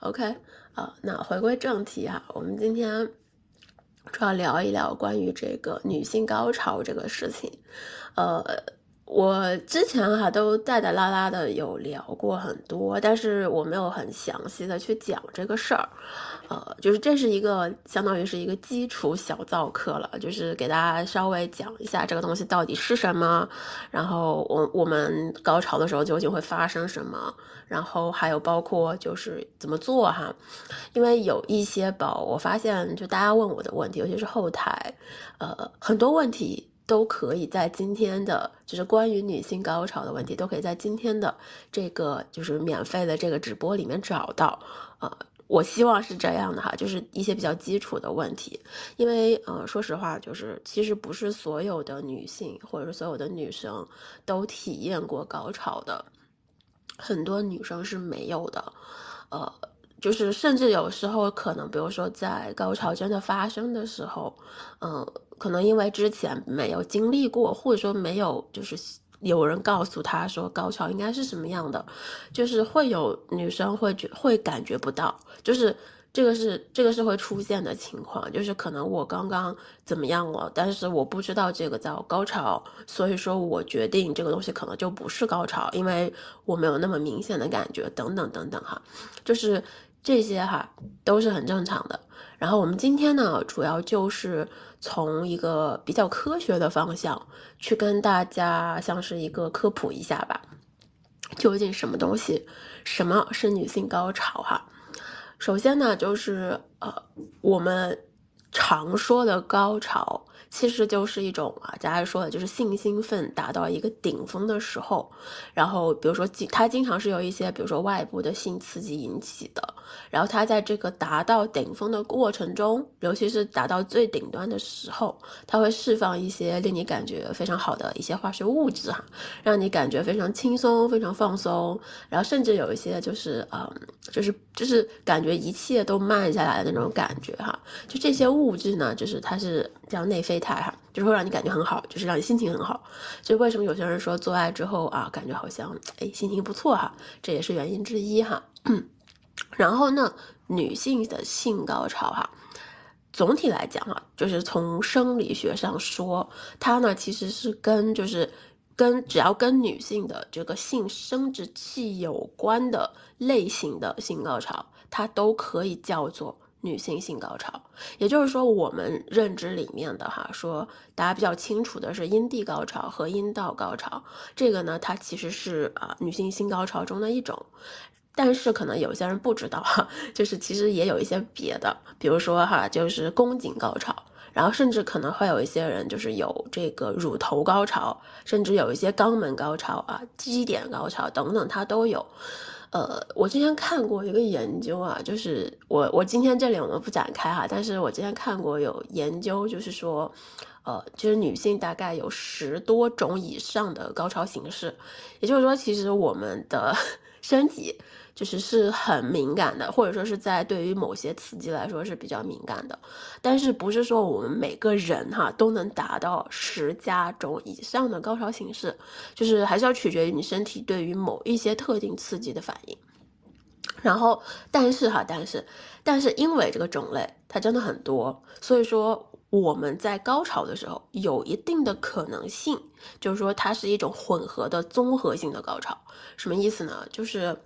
OK，啊，那回归正题哈，我们今天主要聊一聊关于这个女性高潮这个事情，呃。我之前哈都带带拉拉的有聊过很多，但是我没有很详细的去讲这个事儿，呃，就是这是一个相当于是一个基础小造课了，就是给大家稍微讲一下这个东西到底是什么，然后我我们高潮的时候究竟会发生什么，然后还有包括就是怎么做哈，因为有一些宝，我发现就大家问我的问题，尤其是后台，呃，很多问题。都可以在今天的，就是关于女性高潮的问题，都可以在今天的这个就是免费的这个直播里面找到。呃，我希望是这样的哈，就是一些比较基础的问题，因为呃，说实话，就是其实不是所有的女性或者是所有的女生都体验过高潮的，很多女生是没有的，呃。就是甚至有时候可能，比如说在高潮真的发生的时候，嗯，可能因为之前没有经历过，或者说没有就是有人告诉他说高潮应该是什么样的，就是会有女生会觉会感觉不到，就是。这个是这个是会出现的情况，就是可能我刚刚怎么样了，但是我不知道这个叫高潮，所以说我决定这个东西可能就不是高潮，因为我没有那么明显的感觉，等等等等哈，就是这些哈都是很正常的。然后我们今天呢，主要就是从一个比较科学的方向去跟大家像是一个科普一下吧，究竟什么东西，什么是女性高潮哈。首先呢，就是呃，我们常说的高潮。其实就是一种啊，大家说的就是性兴奋达到一个顶峰的时候，然后比如说经它经常是由一些比如说外部的性刺激引起的，然后它在这个达到顶峰的过程中，尤其是达到最顶端的时候，它会释放一些令你感觉非常好的一些化学物质哈，让你感觉非常轻松、非常放松，然后甚至有一些就是嗯，就是就是感觉一切都慢下来的那种感觉哈，就这些物质呢，就是它是叫内啡。肽哈，就是会让你感觉很好，就是让你心情很好。所以为什么有些人说做爱之后啊，感觉好像哎心情不错哈，这也是原因之一哈。然后呢，女性的性高潮哈，总体来讲哈，就是从生理学上说，它呢其实是跟就是跟只要跟女性的这个性生殖器有关的类型的性高潮，它都可以叫做。女性性高潮，也就是说，我们认知里面的哈，说大家比较清楚的是阴蒂高潮和阴道高潮，这个呢，它其实是啊女性性高潮中的一种，但是可能有些人不知道哈，就是其实也有一些别的，比如说哈，就是宫颈高潮，然后甚至可能会有一些人就是有这个乳头高潮，甚至有一些肛门高潮啊、基点高潮等等，它都有。呃，我之前看过一个研究啊，就是我我今天这里我们不展开哈，但是我之前看过有研究，就是说，呃，就是女性大概有十多种以上的高潮形式，也就是说，其实我们的 身体。就是是很敏感的，或者说是在对于某些刺激来说是比较敏感的，但是不是说我们每个人哈都能达到十加种以上的高潮形式，就是还是要取决于你身体对于某一些特定刺激的反应。然后，但是哈，但是，但是因为这个种类它真的很多，所以说我们在高潮的时候有一定的可能性，就是说它是一种混合的综合性的高潮。什么意思呢？就是。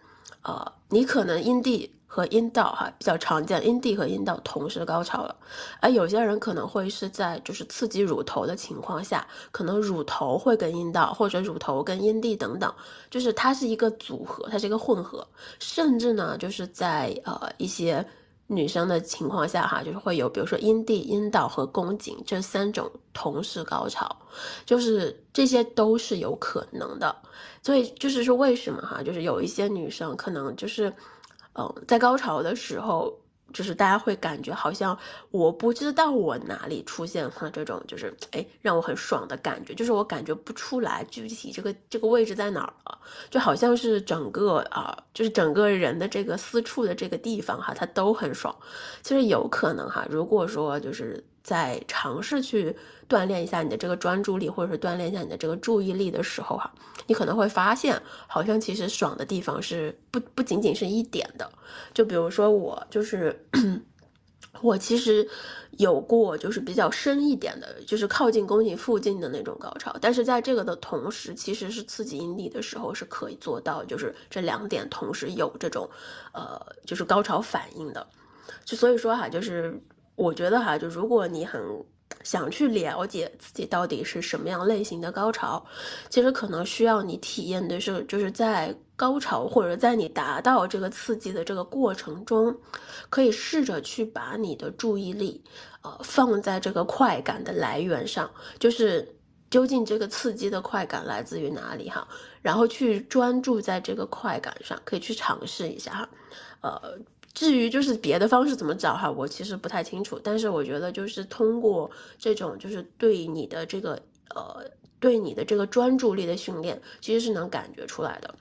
呃，你可能阴蒂和阴道哈比较常见，阴蒂和阴道同时高潮了，而有些人可能会是在就是刺激乳头的情况下，可能乳头会跟阴道或者乳头跟阴蒂等等，就是它是一个组合，它是一个混合，甚至呢就是在呃一些。女生的情况下，哈，就是会有，比如说阴蒂、阴道和宫颈这三种同时高潮，就是这些都是有可能的。所以就是说，为什么哈，就是有一些女生可能就是，嗯，在高潮的时候。就是大家会感觉好像我不知道我哪里出现了这种就是哎让我很爽的感觉，就是我感觉不出来具体这个这个位置在哪儿了，就好像是整个啊就是整个人的这个私处的这个地方哈，它都很爽。其实有可能哈，如果说就是在尝试去锻炼一下你的这个专注力，或者是锻炼一下你的这个注意力的时候，哈，你可能会发现，好像其实爽的地方是不不仅仅是一点的。就比如说我，就是 我其实有过就是比较深一点的，就是靠近宫颈附近的那种高潮，但是在这个的同时，其实是刺激阴蒂的时候是可以做到，就是这两点同时有这种，呃，就是高潮反应的。就所以说哈，就是我觉得哈，就如果你很想去了解自己到底是什么样类型的高潮，其实可能需要你体验的是，就是在高潮或者在你达到这个刺激的这个过程中，可以试着去把你的注意力，呃，放在这个快感的来源上，就是究竟这个刺激的快感来自于哪里哈，然后去专注在这个快感上，可以去尝试一下哈，呃。至于就是别的方式怎么找哈，我其实不太清楚。但是我觉得就是通过这种就是对你的这个呃对你的这个专注力的训练，其实是能感觉出来的。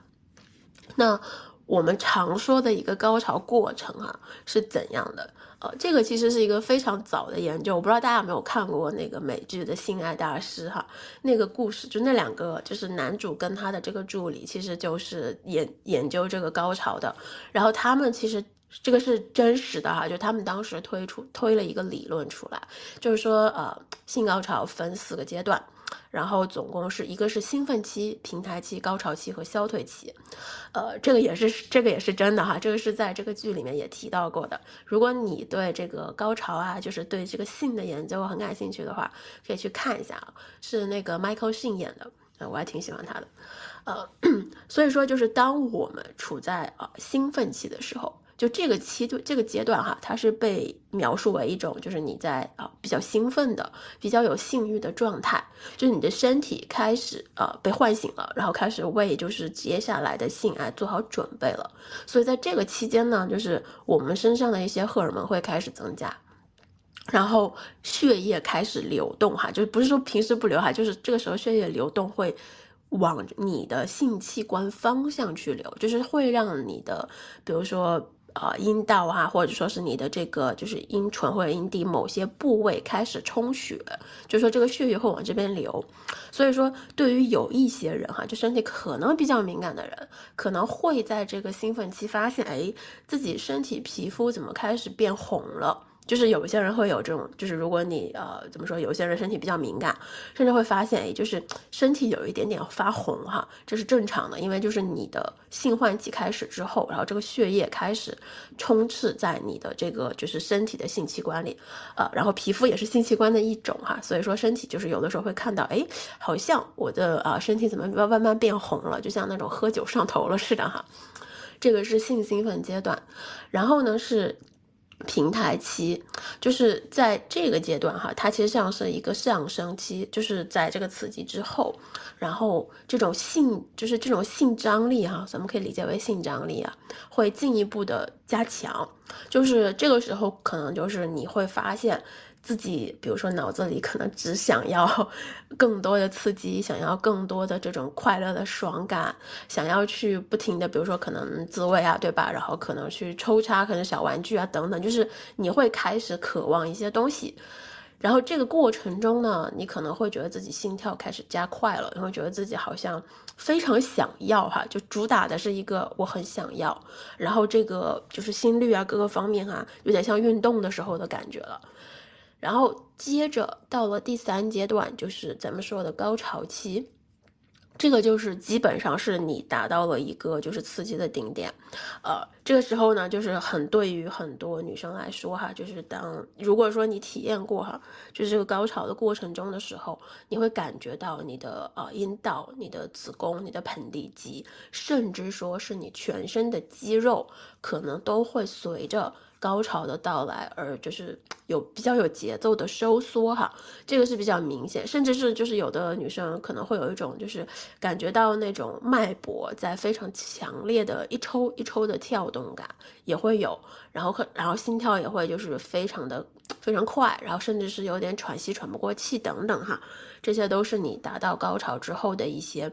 那我们常说的一个高潮过程啊是怎样的？呃，这个其实是一个非常早的研究，我不知道大家有没有看过那个美剧的《性爱大师》哈，那个故事就那两个就是男主跟他的这个助理，其实就是研研究这个高潮的，然后他们其实。这个是真实的哈，就他们当时推出推了一个理论出来，就是说呃，性高潮分四个阶段，然后总共是一个是兴奋期、平台期、高潮期和消退期，呃，这个也是这个也是真的哈，这个是在这个剧里面也提到过的。如果你对这个高潮啊，就是对这个性的研究很感兴趣的话，可以去看一下啊，是那个 Michael 逊演的，我还挺喜欢他的，呃，所以说就是当我们处在啊兴奋期的时候。就这个期就，这个阶段哈，它是被描述为一种，就是你在啊比较兴奋的、比较有性欲的状态，就是你的身体开始啊被唤醒了，然后开始为就是接下来的性爱做好准备了。所以在这个期间呢，就是我们身上的一些荷尔蒙会开始增加，然后血液开始流动哈，就是不是说平时不流哈，就是这个时候血液流动会往你的性器官方向去流，就是会让你的，比如说。呃，阴道啊，或者说是你的这个就是阴唇或者阴蒂某些部位开始充血，就说这个血液会往这边流。所以说，对于有一些人哈，就身体可能比较敏感的人，可能会在这个兴奋期发现，哎，自己身体皮肤怎么开始变红了。就是有些人会有这种，就是如果你呃怎么说，有些人身体比较敏感，甚至会发现，哎，就是身体有一点点发红哈，这是正常的，因为就是你的性唤起开始之后，然后这个血液开始充斥在你的这个就是身体的性器官里，呃，然后皮肤也是性器官的一种哈，所以说身体就是有的时候会看到，哎，好像我的啊身体怎么慢慢变红了，就像那种喝酒上头了似的哈，这个是性兴奋阶段，然后呢是。平台期就是在这个阶段哈，它其实像是一个上升期，就是在这个刺激之后，然后这种性就是这种性张力哈，咱们可以理解为性张力啊，会进一步的加强，就是这个时候可能就是你会发现。自己，比如说脑子里可能只想要 更多的刺激，想要更多的这种快乐的爽感，想要去不停的，比如说可能自慰啊，对吧？然后可能去抽插，可能小玩具啊等等，就是你会开始渴望一些东西。然后这个过程中呢，你可能会觉得自己心跳开始加快了，然后觉得自己好像非常想要哈，就主打的是一个我很想要，然后这个就是心率啊各个方面哈，有点像运动的时候的感觉了。然后接着到了第三阶段，就是咱们说的高潮期，这个就是基本上是你达到了一个就是刺激的顶点，呃，这个时候呢，就是很对于很多女生来说哈，就是当如果说你体验过哈，就是这个高潮的过程中的时候，你会感觉到你的呃阴道、你的子宫、你的盆底肌，甚至说是你全身的肌肉，可能都会随着。高潮的到来，而就是有比较有节奏的收缩哈，这个是比较明显，甚至是就是有的女生可能会有一种就是感觉到那种脉搏在非常强烈的一抽一抽的跳动感也会有，然后可然后心跳也会就是非常的非常快，然后甚至是有点喘息喘不过气等等哈，这些都是你达到高潮之后的一些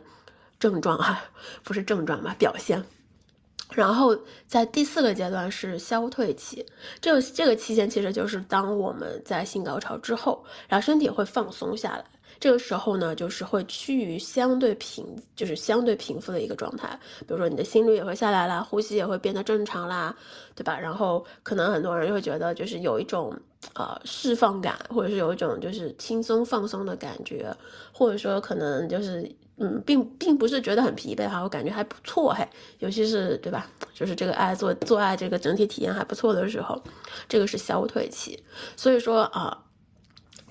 症状哈，不是症状吧，表现。然后在第四个阶段是消退期，这个这个期间其实就是当我们在性高潮之后，然后身体会放松下来。这个时候呢，就是会趋于相对平，就是相对平复的一个状态。比如说你的心率也会下来啦，呼吸也会变得正常啦，对吧？然后可能很多人会觉得就是有一种呃释放感，或者是有一种就是轻松放松的感觉，或者说可能就是嗯，并并不是觉得很疲惫哈，我感觉还不错嘿，尤其是对吧？就是这个爱做做爱这个整体体验还不错的时候，这个是消退期。所以说啊。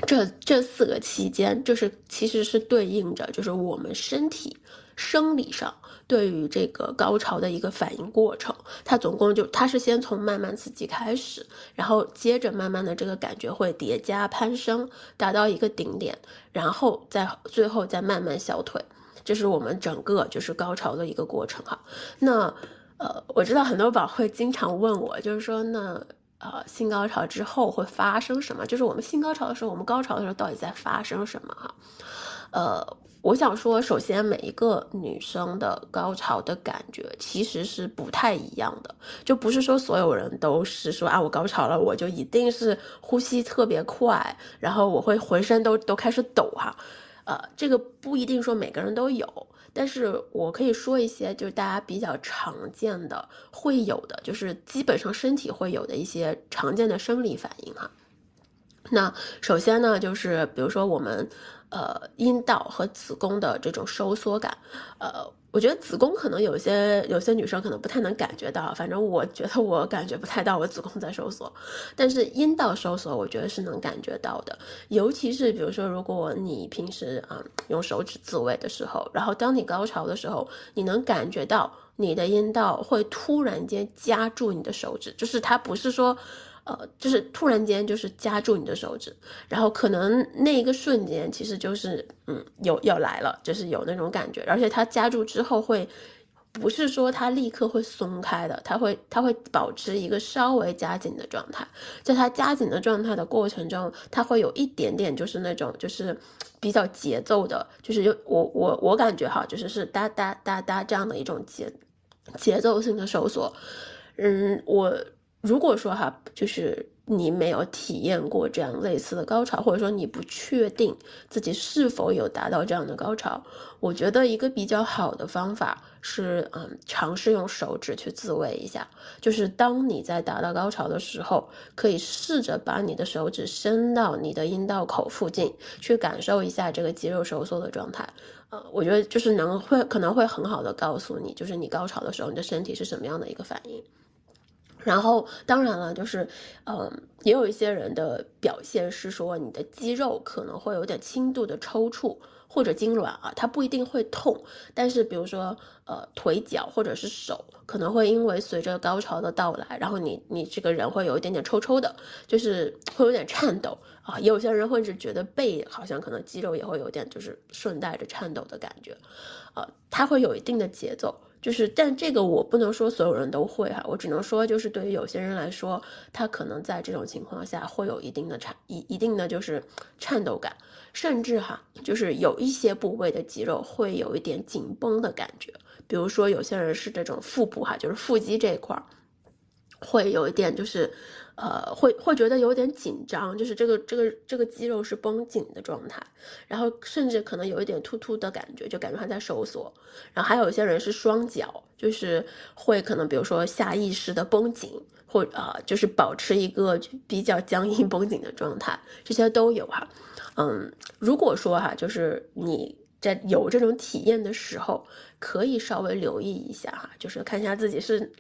这这四个期间，就是其实是对应着，就是我们身体生理上对于这个高潮的一个反应过程。它总共就它是先从慢慢刺激开始，然后接着慢慢的这个感觉会叠加攀升，达到一个顶点，然后再最后再慢慢消退。这是我们整个就是高潮的一个过程哈。那呃，我知道很多宝会经常问我，就是说那。呃，性高潮之后会发生什么？就是我们性高潮的时候，我们高潮的时候到底在发生什么？哈，呃，我想说，首先每一个女生的高潮的感觉其实是不太一样的，就不是说所有人都是说啊，我高潮了，我就一定是呼吸特别快，然后我会浑身都都开始抖哈，呃，这个不一定说每个人都有。但是我可以说一些，就是大家比较常见的会有的，就是基本上身体会有的一些常见的生理反应哈。那首先呢，就是比如说我们。呃，阴道和子宫的这种收缩感，呃，我觉得子宫可能有些有些女生可能不太能感觉到，反正我觉得我感觉不太到我子宫在收缩，但是阴道收缩，我觉得是能感觉到的。尤其是比如说，如果你平时啊用手指自慰的时候，然后当你高潮的时候，你能感觉到你的阴道会突然间夹住你的手指，就是它不是说。呃，就是突然间就是夹住你的手指，然后可能那一个瞬间其实就是嗯有要来了，就是有那种感觉，而且它夹住之后会不是说它立刻会松开的，它会它会保持一个稍微夹紧的状态，在它夹紧的状态的过程中，它会有一点点就是那种就是比较节奏的，就是有我我我感觉哈，就是是哒哒哒哒这样的一种节节奏性的收缩，嗯我。如果说哈，就是你没有体验过这样类似的高潮，或者说你不确定自己是否有达到这样的高潮，我觉得一个比较好的方法是，嗯，尝试用手指去自慰一下。就是当你在达到高潮的时候，可以试着把你的手指伸到你的阴道口附近，去感受一下这个肌肉收缩的状态。呃，我觉得就是能会可能会很好的告诉你，就是你高潮的时候，你的身体是什么样的一个反应。然后，当然了，就是，嗯，也有一些人的表现是说，你的肌肉可能会有点轻度的抽搐或者痉挛啊，它不一定会痛，但是比如说，呃，腿脚或者是手可能会因为随着高潮的到来，然后你你这个人会有一点点抽抽的，就是会有点颤抖啊，也有些人会是觉得背好像可能肌肉也会有点就是顺带着颤抖的感觉，啊，它会有一定的节奏。就是，但这个我不能说所有人都会哈，我只能说，就是对于有些人来说，他可能在这种情况下会有一定的颤一一定的就是颤抖感，甚至哈，就是有一些部位的肌肉会有一点紧绷的感觉，比如说有些人是这种腹部哈，就是腹肌这一块儿，会有一点就是。呃，会会觉得有点紧张，就是这个这个这个肌肉是绷紧的状态，然后甚至可能有一点突突的感觉，就感觉它在收缩。然后还有一些人是双脚，就是会可能比如说下意识的绷紧，或啊就是保持一个比较僵硬绷紧的状态，这些都有哈。嗯，如果说哈，就是你。在有这种体验的时候，可以稍微留意一下哈，就是看一下自己是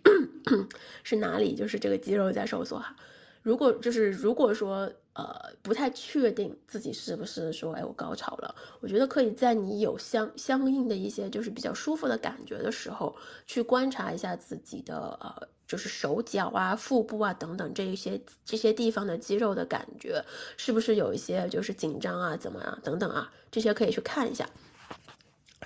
是哪里，就是这个肌肉在收缩哈。如果就是如果说呃不太确定自己是不是说哎我高潮了，我觉得可以在你有相相应的一些就是比较舒服的感觉的时候，去观察一下自己的呃就是手脚啊、腹部啊等等这一些这些地方的肌肉的感觉，是不是有一些就是紧张啊、怎么样等等啊，这些可以去看一下。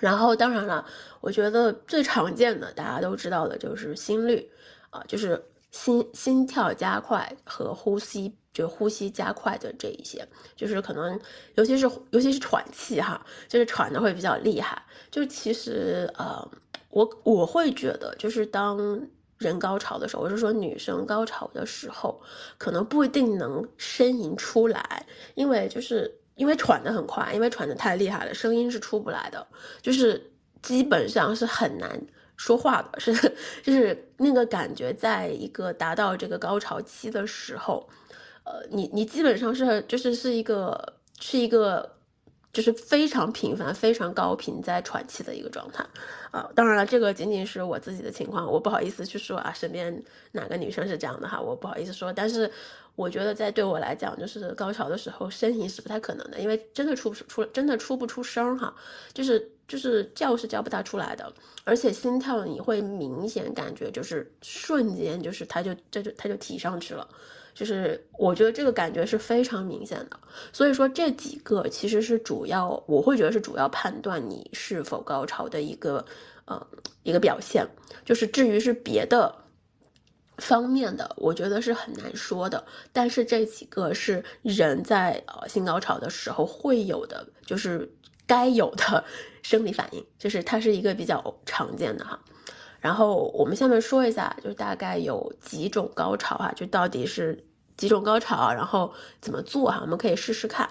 然后，当然了，我觉得最常见的，大家都知道的就是心率，啊，就是心心跳加快和呼吸，就呼吸加快的这一些，就是可能，尤其是尤其是喘气哈，就是喘的会比较厉害。就其实，呃，我我会觉得，就是当人高潮的时候，我是说女生高潮的时候，可能不一定能呻吟出来，因为就是因为喘得很快，因为喘得太厉害了，声音是出不来的，就是基本上是很难说话的，是 就是那个感觉，在一个达到这个高潮期的时候，呃，你你基本上是就是是一个是一个。就是非常频繁、非常高频在喘气的一个状态，啊，当然了，这个仅仅是我自己的情况，我不好意思去说啊，身边哪个女生是这样的哈，我不好意思说。但是我觉得在对我来讲，就是高潮的时候呻吟是不太可能的，因为真的出不出，真的出不出声哈，就是就是叫是叫不大出来的，而且心跳你会明显感觉就是瞬间就是它就这就它就提上去了。就是我觉得这个感觉是非常明显的，所以说这几个其实是主要，我会觉得是主要判断你是否高潮的一个，呃，一个表现。就是至于是别的方面的，我觉得是很难说的。但是这几个是人在呃性高潮的时候会有的，就是该有的生理反应，就是它是一个比较常见的哈。然后我们下面说一下，就大概有几种高潮哈，就到底是几种高潮，然后怎么做哈，我们可以试试看。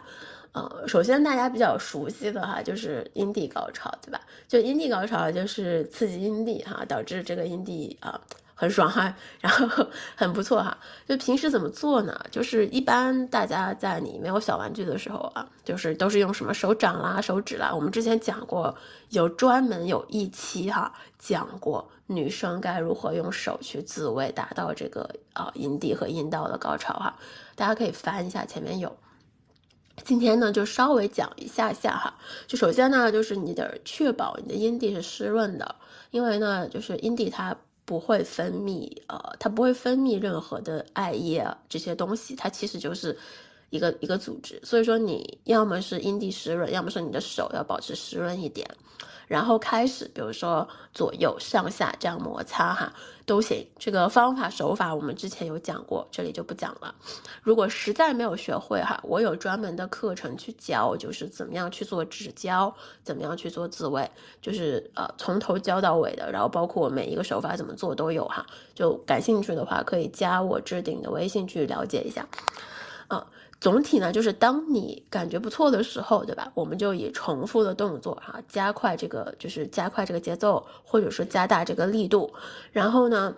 呃，首先大家比较熟悉的哈，就是阴蒂高潮，对吧？就阴蒂高潮就是刺激阴蒂哈，导致这个阴蒂啊。很爽哈，然后很不错哈。就平时怎么做呢？就是一般大家在你没有小玩具的时候啊，就是都是用什么手掌啦、手指啦。我们之前讲过，有专门有一期哈讲过女生该如何用手去自慰，达到这个啊阴蒂和阴道的高潮哈。大家可以翻一下，前面有。今天呢，就稍微讲一下下哈。就首先呢，就是你得确保你的阴蒂是湿润的，因为呢，就是阴蒂它。不会分泌，呃，它不会分泌任何的艾叶这些东西，它其实就是一个一个组织。所以说，你要么是阴蒂湿润，要么是你的手要保持湿润一点。然后开始，比如说左右上下这样摩擦哈，都行。这个方法手法我们之前有讲过，这里就不讲了。如果实在没有学会哈，我有专门的课程去教，就是怎么样去做指交，怎么样去做自慰，就是呃从头教到尾的。然后包括每一个手法怎么做都有哈，就感兴趣的话可以加我置顶的微信去了解一下，啊。总体呢，就是当你感觉不错的时候，对吧？我们就以重复的动作哈，加快这个，就是加快这个节奏，或者说加大这个力度，然后呢，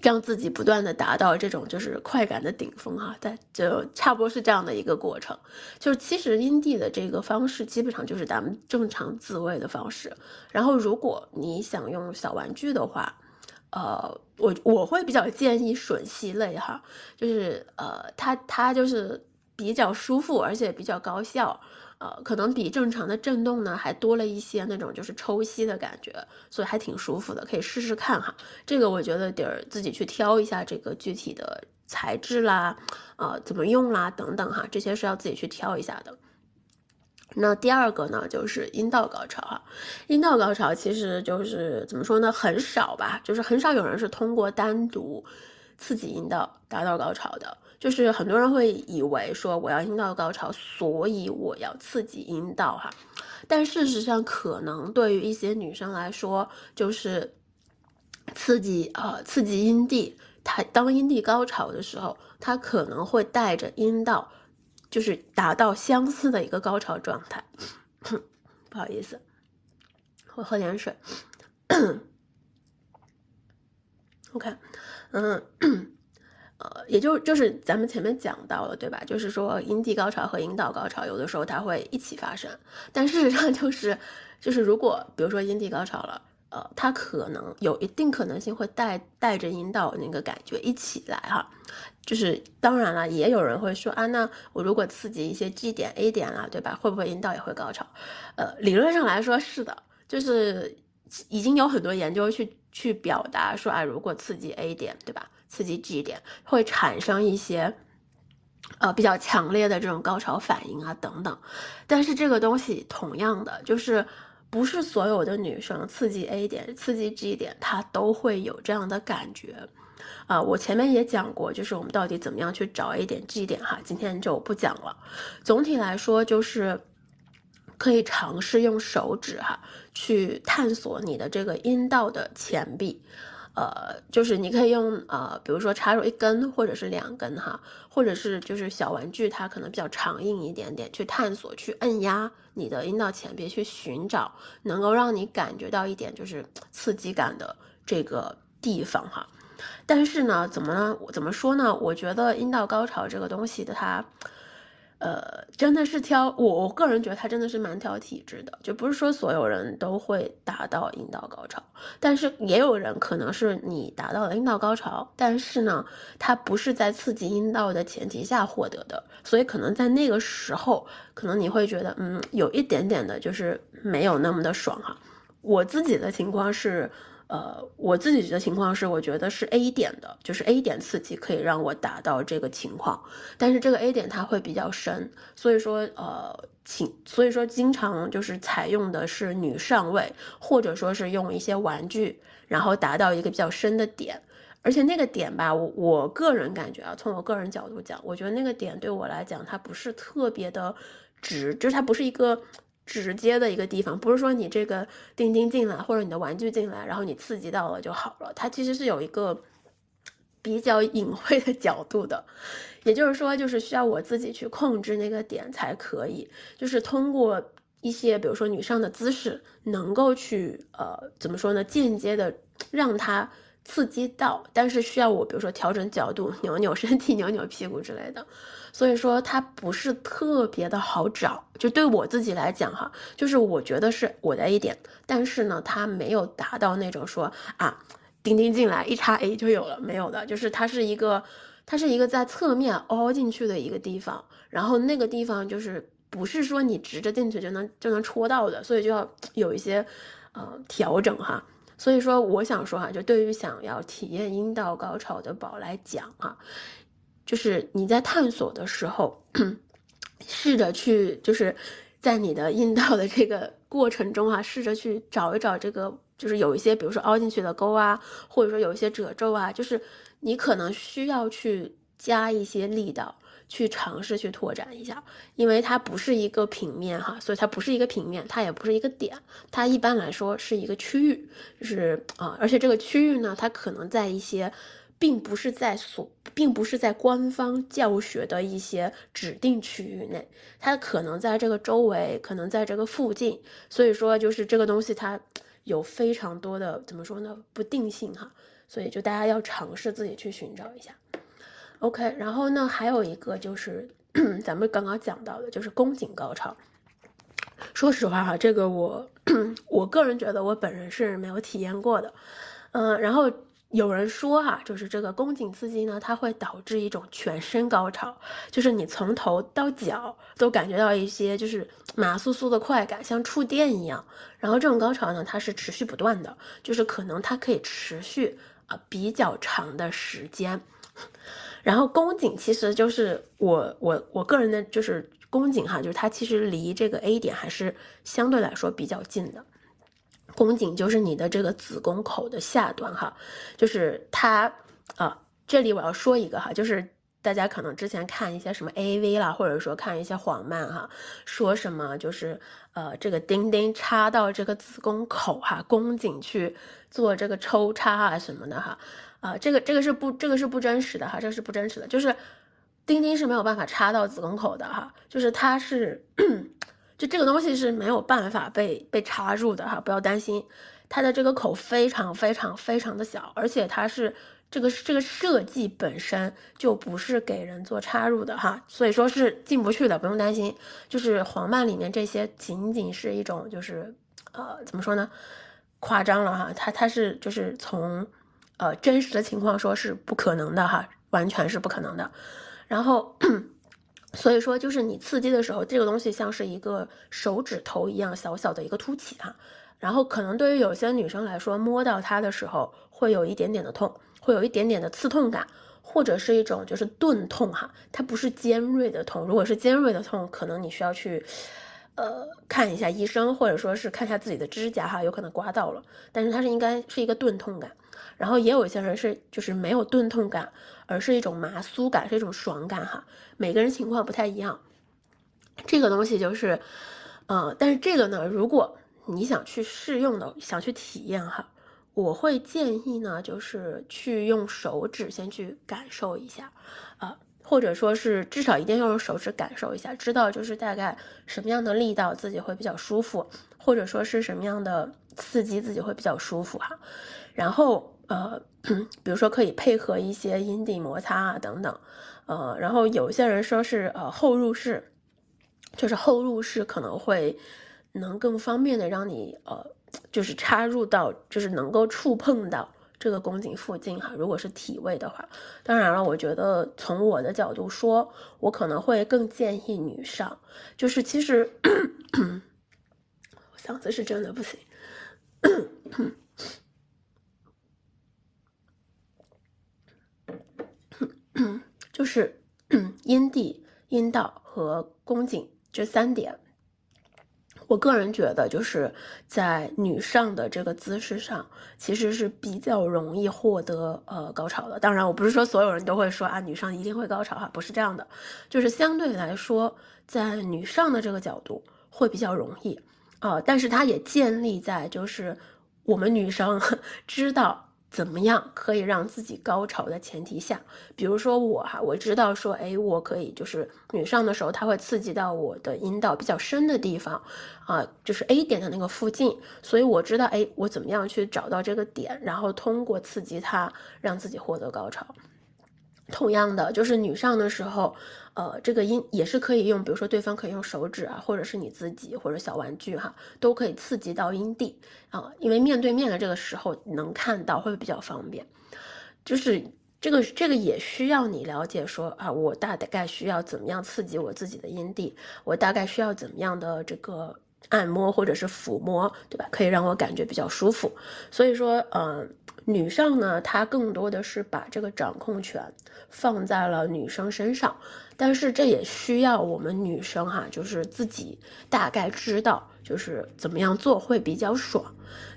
让自己不断的达到这种就是快感的顶峰哈。在就差不多是这样的一个过程。就是其实阴蒂的这个方式，基本上就是咱们正常自慰的方式。然后如果你想用小玩具的话，呃，我我会比较建议吮吸类哈，就是呃，它它就是比较舒服，而且比较高效，呃，可能比正常的震动呢还多了一些那种就是抽吸的感觉，所以还挺舒服的，可以试试看哈。这个我觉得得自己去挑一下这个具体的材质啦，呃，怎么用啦等等哈，这些是要自己去挑一下的。那第二个呢，就是阴道高潮哈。阴道高潮其实就是怎么说呢，很少吧，就是很少有人是通过单独刺激阴道达到高潮的。就是很多人会以为说我要阴道高潮，所以我要刺激阴道哈。但事实上，可能对于一些女生来说，就是刺激呃刺激阴蒂，它当阴蒂高潮的时候，它可能会带着阴道。就是达到相似的一个高潮状态，不好意思，我喝点水。OK，嗯，呃，也就就是咱们前面讲到了，对吧？就是说阴蒂高潮和阴道高潮有的时候它会一起发生，但事实上就是就是如果比如说阴蒂高潮了。呃，它可能有一定可能性会带带着阴道那个感觉一起来哈，就是当然了，也有人会说啊，那我如果刺激一些 G 点 A 点了，对吧？会不会阴道也会高潮？呃，理论上来说是的，就是已经有很多研究去去表达说啊，如果刺激 A 点，对吧？刺激 G 点会产生一些呃比较强烈的这种高潮反应啊等等，但是这个东西同样的就是。不是所有的女生刺激 A 点、刺激 G 点，她都会有这样的感觉，啊，我前面也讲过，就是我们到底怎么样去找 A 点、G 点哈，今天就不讲了。总体来说，就是可以尝试用手指哈去探索你的这个阴道的前壁。呃，就是你可以用呃，比如说插入一根或者是两根哈，或者是就是小玩具，它可能比较长硬一点点，去探索，去摁压你的阴道前壁，去寻找能够让你感觉到一点就是刺激感的这个地方哈。但是呢，怎么呢？怎么说呢？我觉得阴道高潮这个东西的它。呃，真的是挑我，我个人觉得他真的是蛮挑体质的，就不是说所有人都会达到阴道高潮，但是也有人可能是你达到了阴道高潮，但是呢，他不是在刺激阴道的前提下获得的，所以可能在那个时候，可能你会觉得，嗯，有一点点的就是没有那么的爽哈。我自己的情况是。呃，我自己的情况是，我觉得是 A 点的，就是 A 点刺激可以让我达到这个情况，但是这个 A 点它会比较深，所以说呃，请所以说经常就是采用的是女上位，或者说是用一些玩具，然后达到一个比较深的点，而且那个点吧，我我个人感觉啊，从我个人角度讲，我觉得那个点对我来讲，它不是特别的直，就是它不是一个。直接的一个地方，不是说你这个钉钉进来或者你的玩具进来，然后你刺激到了就好了。它其实是有一个比较隐晦的 角度的，也就是说，就是需要我自己去控制那个点才可以。就是通过一些，比如说女上的姿势，能够去呃怎么说呢？间接的让它刺激到，但是需要我比如说调整角度、扭扭身体、扭扭屁股之类的。所以说它不是特别的好找，就对我自己来讲哈，就是我觉得是我的 A 点，但是呢，它没有达到那种说啊，钉钉进来一插 A 就有了，没有的，就是它是一个，它是一个在侧面凹进去的一个地方，然后那个地方就是不是说你直着进去就能就能戳到的，所以就要 有一些呃调整哈。所以说我想说哈，就对于想要体验阴道高潮的宝来讲哈。就是你在探索的时候，试着去，就是在你的阴道的这个过程中啊，试着去找一找这个，就是有一些，比如说凹进去的沟啊，或者说有一些褶皱啊，就是你可能需要去加一些力道，去尝试去拓展一下，因为它不是一个平面哈，所以它不是一个平面，它也不是一个点，它一般来说是一个区域，就是啊，而且这个区域呢，它可能在一些。并不是在所，并不是在官方教学的一些指定区域内，它可能在这个周围，可能在这个附近，所以说就是这个东西它有非常多的怎么说呢不定性哈，所以就大家要尝试自己去寻找一下。OK，然后呢还有一个就是 咱们刚刚讲到的就是宫颈高潮，说实话哈，这个我 我个人觉得我本人是没有体验过的，嗯，然后。有人说哈，就是这个宫颈刺激呢，它会导致一种全身高潮，就是你从头到脚都感觉到一些就是麻酥酥的快感，像触电一样。然后这种高潮呢，它是持续不断的，就是可能它可以持续啊比较长的时间。然后宫颈其实就是我我我个人的就是宫颈哈，就是它其实离这个 A 点还是相对来说比较近的。宫颈就是你的这个子宫口的下端哈，就是它啊。这里我要说一个哈，就是大家可能之前看一些什么 A V 啦，或者说看一些黄漫哈，说什么就是呃这个钉钉插到这个子宫口哈，宫颈去做这个抽插啊什么的哈，啊这个这个是不这个是不真实的哈，这个是不真实的，就是钉钉是没有办法插到子宫口的哈，就是它是。就这个东西是没有办法被被插入的哈，不要担心，它的这个口非常非常非常的小，而且它是这个这个设计本身就不是给人做插入的哈，所以说是进不去的，不用担心。就是黄漫里面这些仅仅是一种就是呃怎么说呢，夸张了哈，它它是就是从呃真实的情况说是不可能的哈，完全是不可能的，然后。所以说，就是你刺激的时候，这个东西像是一个手指头一样小小的一个凸起哈，然后可能对于有些女生来说，摸到它的时候会有一点点的痛，会有一点点的刺痛感，或者是一种就是钝痛哈，它不是尖锐的痛。如果是尖锐的痛，可能你需要去，呃，看一下医生，或者说是看一下自己的指甲哈，有可能刮到了。但是它是应该是一个钝痛感，然后也有一些人是就是没有钝痛感。而是一种麻酥感，是一种爽感哈。每个人情况不太一样，这个东西就是，呃，但是这个呢，如果你想去试用的，想去体验哈，我会建议呢，就是去用手指先去感受一下，啊，或者说是至少一定要用手指感受一下，知道就是大概什么样的力道自己会比较舒服，或者说是什么样的刺激自己会比较舒服哈。然后呃，比如说可以配合一些阴蒂摩擦啊等等，呃，然后有些人说是呃后入式，就是后入式可能会能更方便的让你呃。就是插入到，就是能够触碰到这个宫颈附近哈。如果是体位的话，当然了，我觉得从我的角度说，我可能会更建议女上。就是其实，我嗓子是真的不行。咳咳 就是 阴蒂、阴道和宫颈这三点。我个人觉得，就是在女上的这个姿势上，其实是比较容易获得呃高潮的。当然，我不是说所有人都会说啊，女上一定会高潮哈，不是这样的。就是相对来说，在女上的这个角度会比较容易啊，但是它也建立在就是我们女生 知道。怎么样可以让自己高潮的前提下，比如说我哈，我知道说，哎，我可以就是女上的时候，它会刺激到我的阴道比较深的地方，啊，就是 A 点的那个附近，所以我知道，哎，我怎么样去找到这个点，然后通过刺激它，让自己获得高潮。同样的，就是女上的时候，呃，这个阴也是可以用，比如说对方可以用手指啊，或者是你自己或者小玩具哈，都可以刺激到阴蒂啊，因为面对面的这个时候能看到会比较方便。就是这个这个也需要你了解说啊，我大概需要怎么样刺激我自己的阴蒂，我大概需要怎么样的这个按摩或者是抚摸，对吧？可以让我感觉比较舒服。所以说，嗯。女上呢，她更多的是把这个掌控权放在了女生身上，但是这也需要我们女生哈，就是自己大概知道，就是怎么样做会比较爽。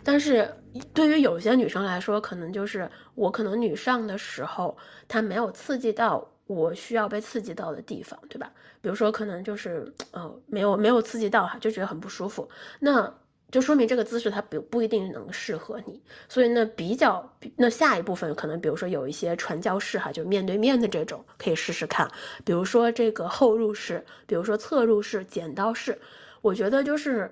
但是对于有些女生来说，可能就是我可能女上的时候，她没有刺激到我需要被刺激到的地方，对吧？比如说可能就是呃没有没有刺激到哈，就觉得很不舒服。那就说明这个姿势它不不一定能适合你，所以呢，比较那下一部分可能，比如说有一些传教士哈，就面对面的这种可以试试看，比如说这个后入式，比如说侧入式、剪刀式，我觉得就是。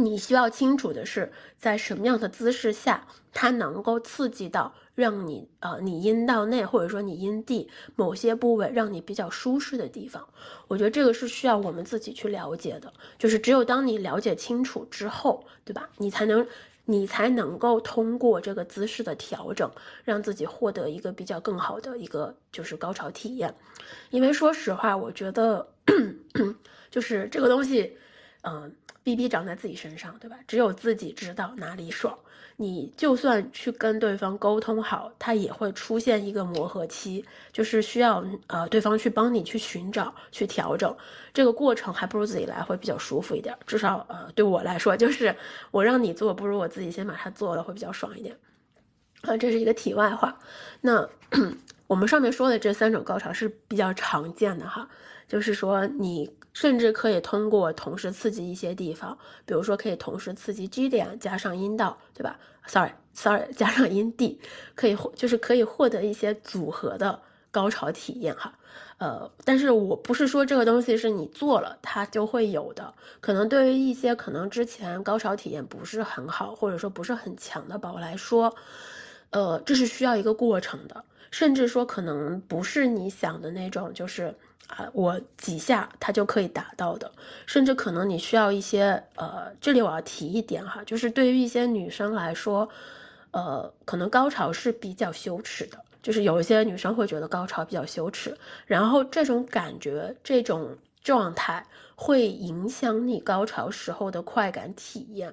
你需要清楚的是，在什么样的姿势下，它能够刺激到让你呃你阴道内或者说你阴蒂某些部位让你比较舒适的地方。我觉得这个是需要我们自己去了解的。就是只有当你了解清楚之后，对吧？你才能你才能够通过这个姿势的调整，让自己获得一个比较更好的一个就是高潮体验。因为说实话，我觉得 就是这个东西，嗯。B B 长在自己身上，对吧？只有自己知道哪里爽。你就算去跟对方沟通好，他也会出现一个磨合期，就是需要呃对方去帮你去寻找、去调整。这个过程还不如自己来会比较舒服一点。至少呃对我来说，就是我让你做，不如我自己先把它做了会比较爽一点。啊，这是一个题外话。那 我们上面说的这三种高潮是比较常见的哈，就是说你。甚至可以通过同时刺激一些地方，比如说可以同时刺激 G 点加上阴道，对吧？Sorry，Sorry，加上阴蒂，可以获就是可以获得一些组合的高潮体验哈。呃，但是我不是说这个东西是你做了它就会有的，可能对于一些可能之前高潮体验不是很好或者说不是很强的宝宝来说，呃，这是需要一个过程的，甚至说可能不是你想的那种，就是。啊，我几下它就可以达到的，甚至可能你需要一些呃，这里我要提一点哈，就是对于一些女生来说，呃，可能高潮是比较羞耻的，就是有一些女生会觉得高潮比较羞耻，然后这种感觉、这种状态会影响你高潮时候的快感体验，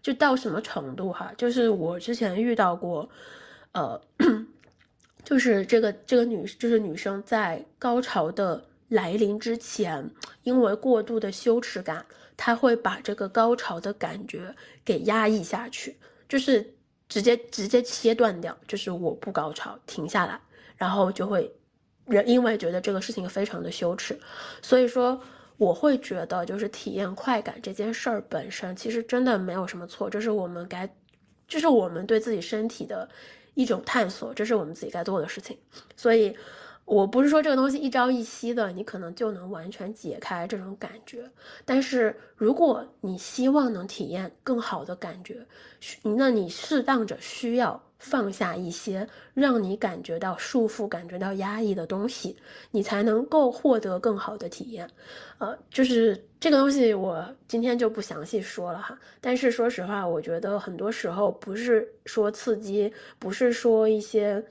就到什么程度哈？就是我之前遇到过，呃。就是这个这个女，就是女生在高潮的来临之前，因为过度的羞耻感，她会把这个高潮的感觉给压抑下去，就是直接直接切断掉，就是我不高潮，停下来，然后就会人因为觉得这个事情非常的羞耻，所以说我会觉得就是体验快感这件事儿本身其实真的没有什么错，这是我们该，这是我们对自己身体的一种探索，这是我们自己该做的事情，所以。我不是说这个东西一朝一夕的，你可能就能完全解开这种感觉。但是如果你希望能体验更好的感觉，那你适当着需要放下一些让你感觉到束缚、感觉到压抑的东西，你才能够获得更好的体验。呃，就是这个东西，我今天就不详细说了哈。但是说实话，我觉得很多时候不是说刺激，不是说一些。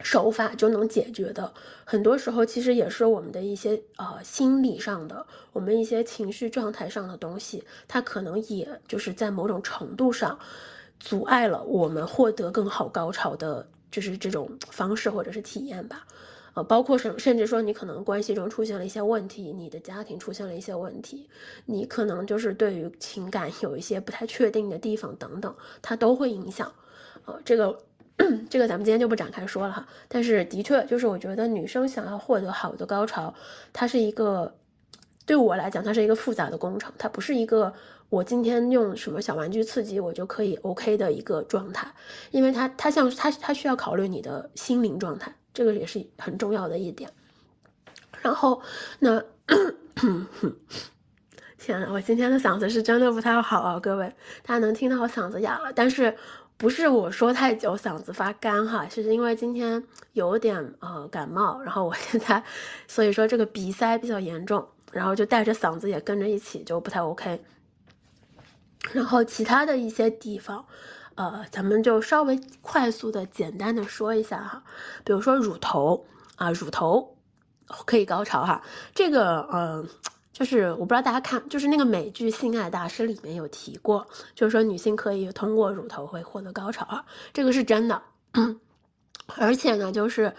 手法就能解决的，很多时候其实也是我们的一些呃心理上的，我们一些情绪状态上的东西，它可能也就是在某种程度上阻碍了我们获得更好高潮的，就是这种方式或者是体验吧。呃，包括甚甚至说你可能关系中出现了一些问题，你的家庭出现了一些问题，你可能就是对于情感有一些不太确定的地方等等，它都会影响。呃，这个。这个咱们今天就不展开说了哈，但是的确就是我觉得女生想要获得好的高潮，它是一个对我来讲它是一个复杂的工程，它不是一个我今天用什么小玩具刺激我就可以 OK 的一个状态，因为它它像它它需要考虑你的心灵状态，这个也是很重要的一点。然后那，天呐，我今天的嗓子是真的不太好啊，各位，大家能听到我嗓子哑了，但是。不是我说太久嗓子发干哈，是因为今天有点呃感冒，然后我现在，所以说这个鼻塞比较严重，然后就带着嗓子也跟着一起就不太 OK。然后其他的一些地方，呃，咱们就稍微快速的简单的说一下哈，比如说乳头啊，乳头可以高潮哈，这个嗯。就是我不知道大家看，就是那个美剧《性爱大师》里面有提过，就是说女性可以通过乳头会获得高潮，这个是真的。而且呢，就是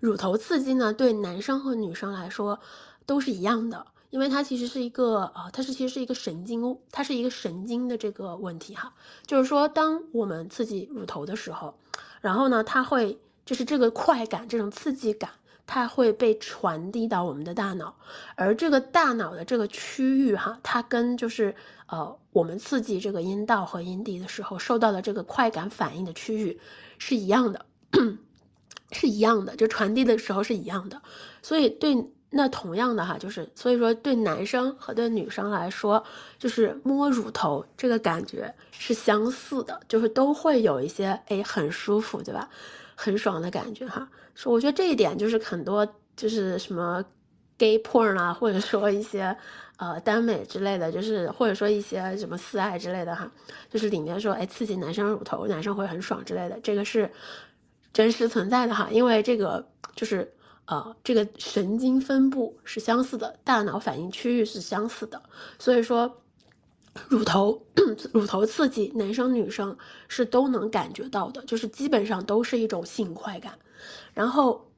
乳头刺激呢，对男生和女生来说都是一样的，因为它其实是一个呃，它是其实是一个神经，它是一个神经的这个问题哈。就是说，当我们刺激乳头的时候，然后呢，它会就是这个快感，这种刺激感。它会被传递到我们的大脑，而这个大脑的这个区域哈，它跟就是呃我们刺激这个阴道和阴蒂的时候受到的这个快感反应的区域是一样的，是一样的，就传递的时候是一样的。所以对那同样的哈，就是所以说对男生和对女生来说，就是摸乳头这个感觉是相似的，就是都会有一些哎很舒服，对吧？很爽的感觉哈。说，我觉得这一点就是很多就是什么 gay porn 啊，或者说一些呃耽美之类的，就是或者说一些什么四爱之类的哈，就是里面说哎刺激男生乳头，男生会很爽之类的，这个是真实存在的哈，因为这个就是呃这个神经分布是相似的，大脑反应区域是相似的，所以说乳头乳头刺激男生女生是都能感觉到的，就是基本上都是一种性快感。然后，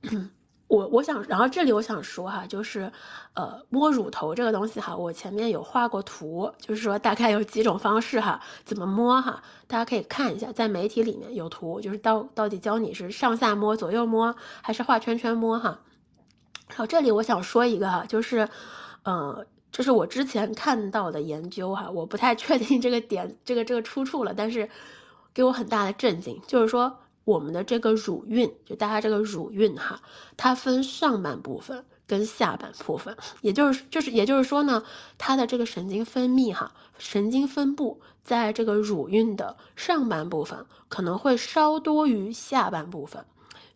我我想，然后这里我想说哈，就是，呃，摸乳头这个东西哈，我前面有画过图，就是说大概有几种方式哈，怎么摸哈，大家可以看一下，在媒体里面有图，就是到到底教你是上下摸、左右摸，还是画圈圈摸哈。然后这里我想说一个哈，就是，呃，这是我之前看到的研究哈，我不太确定这个点这个这个出处了，但是给我很大的震惊，就是说。我们的这个乳晕，就大家这个乳晕哈，它分上半部分跟下半部分，也就是就是也就是说呢，它的这个神经分泌哈，神经分布在这个乳晕的上半部分可能会稍多于下半部分。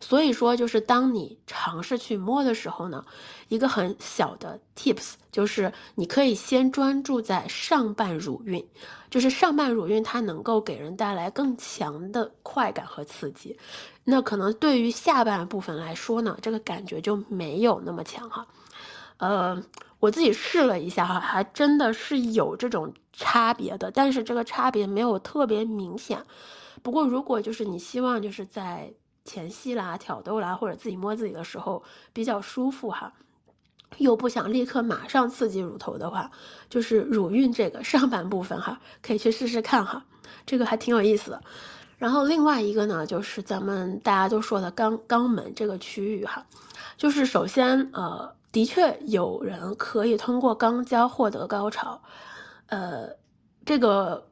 所以说，就是当你尝试去摸的时候呢，一个很小的 tips 就是你可以先专注在上半乳晕，就是上半乳晕它能够给人带来更强的快感和刺激。那可能对于下半部分来说呢，这个感觉就没有那么强哈。呃，我自己试了一下哈，还真的是有这种差别的，但是这个差别没有特别明显。不过如果就是你希望就是在前戏啦、挑逗啦，或者自己摸自己的时候比较舒服哈，又不想立刻马上刺激乳头的话，就是乳晕这个上半部分哈，可以去试试看哈，这个还挺有意思的。然后另外一个呢，就是咱们大家都说的肛肛门这个区域哈，就是首先呃，的确有人可以通过肛交获得高潮，呃，这个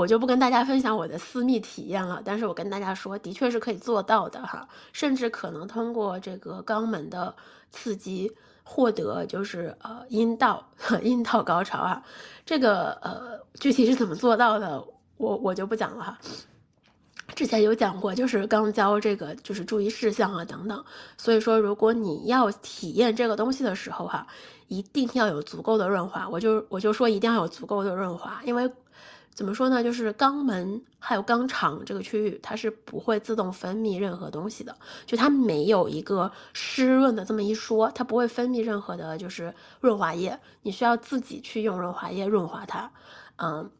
我就不跟大家分享我的私密体验了，但是我跟大家说，的确是可以做到的哈，甚至可能通过这个肛门的刺激获得就是呃阴道 阴道高潮啊，这个呃具体是怎么做到的，我我就不讲了哈。之前有讲过，就是肛交这个就是注意事项啊等等，所以说如果你要体验这个东西的时候哈，一定要有足够的润滑。我就我就说一定要有足够的润滑，因为怎么说呢，就是肛门还有肛肠这个区域，它是不会自动分泌任何东西的，就它没有一个湿润的这么一说，它不会分泌任何的就是润滑液，你需要自己去用润滑液润滑它，嗯。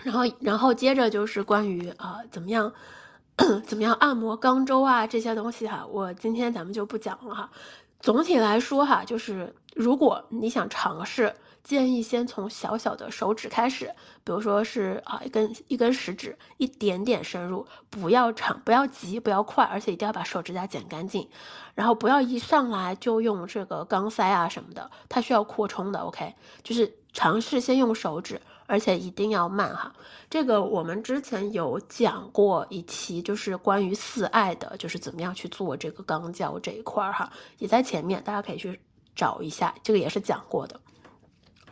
然后，然后接着就是关于啊，怎么样，怎么样按摩肛周啊这些东西哈，我今天咱们就不讲了哈。总体来说哈，就是如果你想尝试，建议先从小小的手指开始，比如说是啊一根一根食指，一点点深入，不要长，不要急，不要快，而且一定要把手指甲剪干净。然后不要一上来就用这个钢塞啊什么的，它需要扩充的。OK，就是尝试先用手指。而且一定要慢哈，这个我们之前有讲过一期，就是关于四爱的，就是怎么样去做这个钢胶这一块儿哈，也在前面，大家可以去找一下，这个也是讲过的。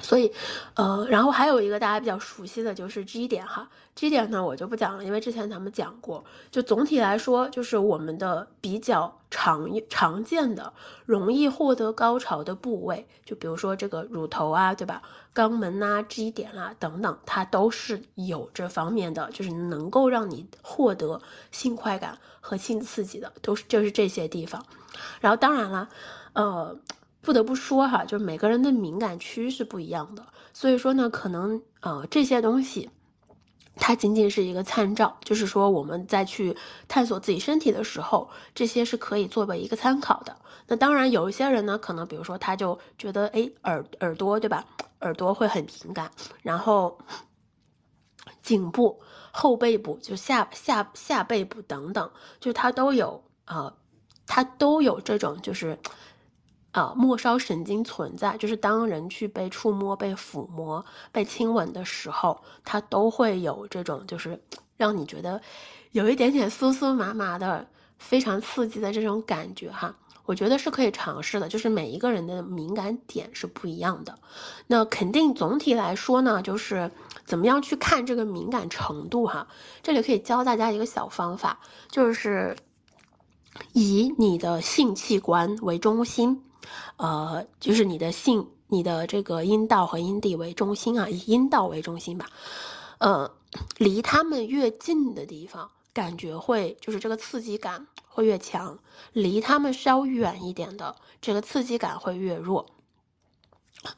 所以，呃，然后还有一个大家比较熟悉的就是 G 点哈，G 点呢我就不讲了，因为之前咱们讲过。就总体来说，就是我们的比较常常见的、容易获得高潮的部位，就比如说这个乳头啊，对吧？肛门呐、G 点啦等等，它都是有这方面的，就是能够让你获得性快感和性刺激的，都是就是这些地方。然后当然了，呃。不得不说哈，就是每个人的敏感区是不一样的，所以说呢，可能呃这些东西，它仅仅是一个参照，就是说我们在去探索自己身体的时候，这些是可以作为一个参考的。那当然有一些人呢，可能比如说他就觉得哎耳耳朵对吧，耳朵会很敏感，然后颈部、后背部就下下下背部等等，就他都有呃，他都有这种就是。啊，末梢神经存在，就是当人去被触摸、被抚摸、被亲吻的时候，它都会有这种，就是让你觉得有一点点酥酥麻麻的、非常刺激的这种感觉哈。我觉得是可以尝试的，就是每一个人的敏感点是不一样的。那肯定总体来说呢，就是怎么样去看这个敏感程度哈。这里可以教大家一个小方法，就是以你的性器官为中心。呃，就是你的性，你的这个阴道和阴蒂为中心啊，以阴道为中心吧。呃，离他们越近的地方，感觉会就是这个刺激感会越强；离他们稍远一点的，这个刺激感会越弱。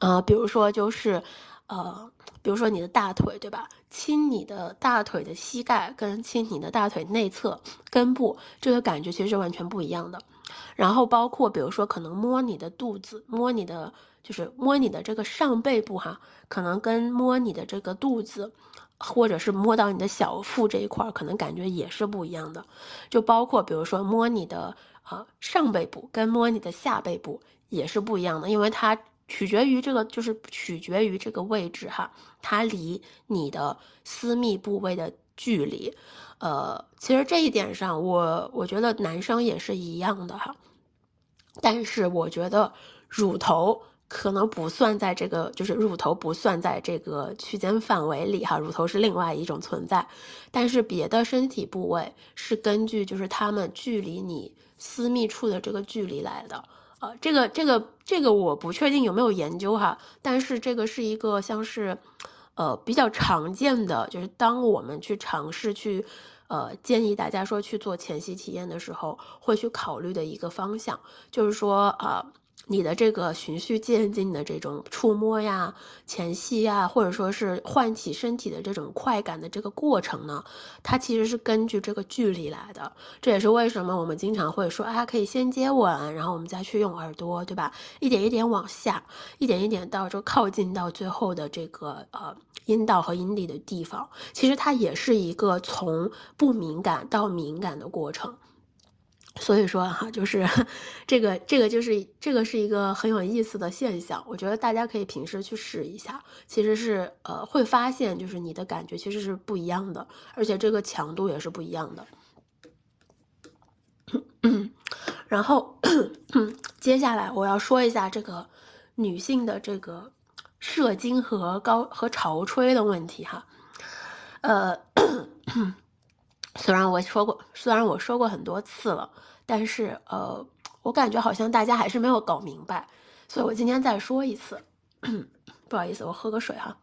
呃，比如说就是，呃，比如说你的大腿，对吧？亲你的大腿的膝盖跟亲你的大腿内侧根部，这个感觉其实是完全不一样的。然后包括比如说可能摸你的肚子，摸你的就是摸你的这个上背部哈，可能跟摸你的这个肚子，或者是摸到你的小腹这一块，可能感觉也是不一样的。就包括比如说摸你的啊上背部跟摸你的下背部也是不一样的，因为它取决于这个就是取决于这个位置哈，它离你的私密部位的距离。呃，其实这一点上，我我觉得男生也是一样的哈，但是我觉得乳头可能不算在这个，就是乳头不算在这个区间范围里哈，乳头是另外一种存在，但是别的身体部位是根据就是他们距离你私密处的这个距离来的，呃，这个这个这个我不确定有没有研究哈，但是这个是一个像是。呃，比较常见的就是，当我们去尝试去，呃，建议大家说去做前期体验的时候，会去考虑的一个方向，就是说，啊。你的这个循序渐进的这种触摸呀、前戏呀，或者说是唤起身体的这种快感的这个过程呢，它其实是根据这个距离来的。这也是为什么我们经常会说，啊，可以先接吻，然后我们再去用耳朵，对吧？一点一点往下，一点一点到这靠近到最后的这个呃阴道和阴蒂的地方，其实它也是一个从不敏感到敏感的过程。所以说哈，就是这个这个就是这个是一个很有意思的现象，我觉得大家可以平时去试一下，其实是呃会发现就是你的感觉其实是不一样的，而且这个强度也是不一样的。然后接下来我要说一下这个女性的这个射精和高和潮吹的问题哈，呃。虽然我说过，虽然我说过很多次了，但是呃，我感觉好像大家还是没有搞明白，所以我今天再说一次。不好意思，我喝个水哈。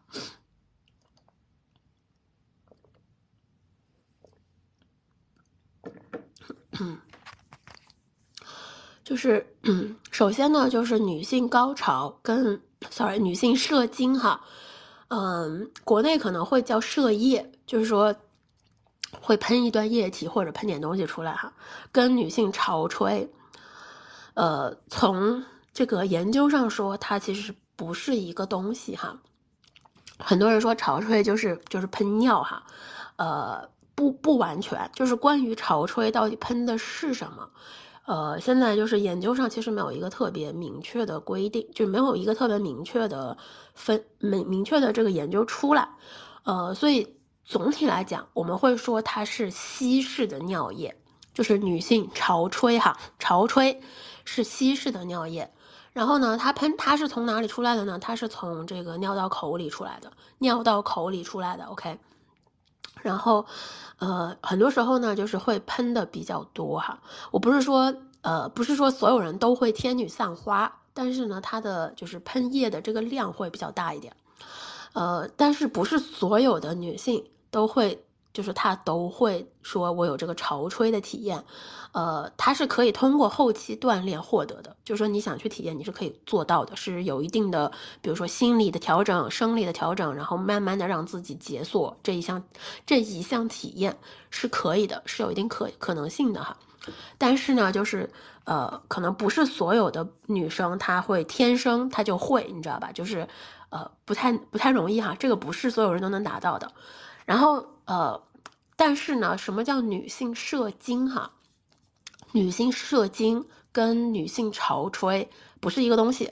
就是首先呢，就是女性高潮跟 sorry 女性射精哈，嗯，国内可能会叫射液，就是说。会喷一段液体或者喷点东西出来哈，跟女性潮吹，呃，从这个研究上说，它其实不是一个东西哈。很多人说潮吹就是就是喷尿哈，呃，不不完全，就是关于潮吹到底喷的是什么，呃，现在就是研究上其实没有一个特别明确的规定，就没有一个特别明确的分明明确的这个研究出来，呃，所以。总体来讲，我们会说它是稀释的尿液，就是女性潮吹哈，潮吹是稀释的尿液。然后呢，它喷它是从哪里出来的呢？它是从这个尿道口里出来的，尿道口里出来的。OK。然后，呃，很多时候呢，就是会喷的比较多哈。我不是说，呃，不是说所有人都会天女散花，但是呢，它的就是喷液的这个量会比较大一点。呃，但是不是所有的女性。都会，就是他都会说，我有这个潮吹的体验，呃，他是可以通过后期锻炼获得的。就是说，你想去体验，你是可以做到的，是有一定的，比如说心理的调整、生理的调整，然后慢慢的让自己解锁这一项这一项体验是可以的，是有一定可可能性的哈。但是呢，就是呃，可能不是所有的女生她会天生她就会，你知道吧？就是呃，不太不太容易哈，这个不是所有人都能达到的。然后呃，但是呢，什么叫女性射精哈？女性射精跟女性潮吹不是一个东西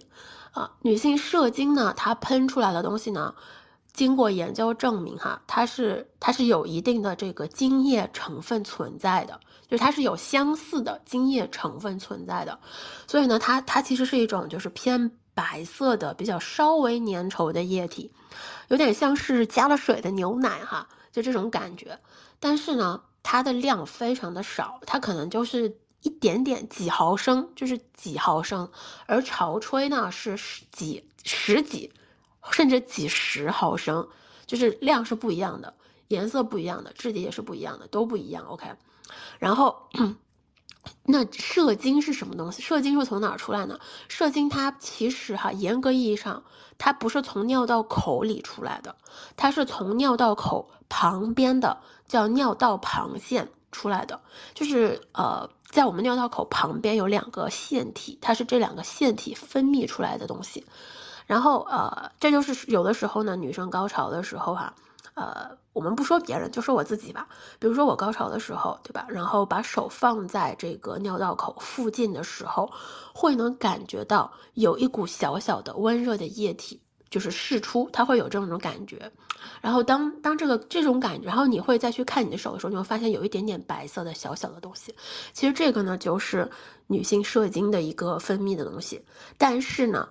啊。女性射精呢，它喷出来的东西呢，经过研究证明哈，它是它是有一定的这个精液成分存在的，就是它是有相似的精液成分存在的，所以呢，它它其实是一种就是偏白色的、比较稍微粘稠的液体。有点像是加了水的牛奶哈，就这种感觉。但是呢，它的量非常的少，它可能就是一点点几毫升，就是几毫升。而潮吹呢是几十几，甚至几十毫升，就是量是不一样的，颜色不一样的，质地也是不一样的，都不一样。OK，然后。那射精是什么东西？射精是从哪儿出来呢？射精它其实哈，严格意义上，它不是从尿道口里出来的，它是从尿道口旁边的叫尿道旁腺出来的。就是呃，在我们尿道口旁边有两个腺体，它是这两个腺体分泌出来的东西。然后呃，这就是有的时候呢，女生高潮的时候哈。呃，我们不说别人，就说我自己吧。比如说我高潮的时候，对吧？然后把手放在这个尿道口附近的时候，会能感觉到有一股小小的温热的液体，就是释出，它会有这种感觉。然后当当这个这种感觉，然后你会再去看你的手的时候，你会发现有一点点白色的小小的东西。其实这个呢，就是女性射精的一个分泌的东西。但是呢。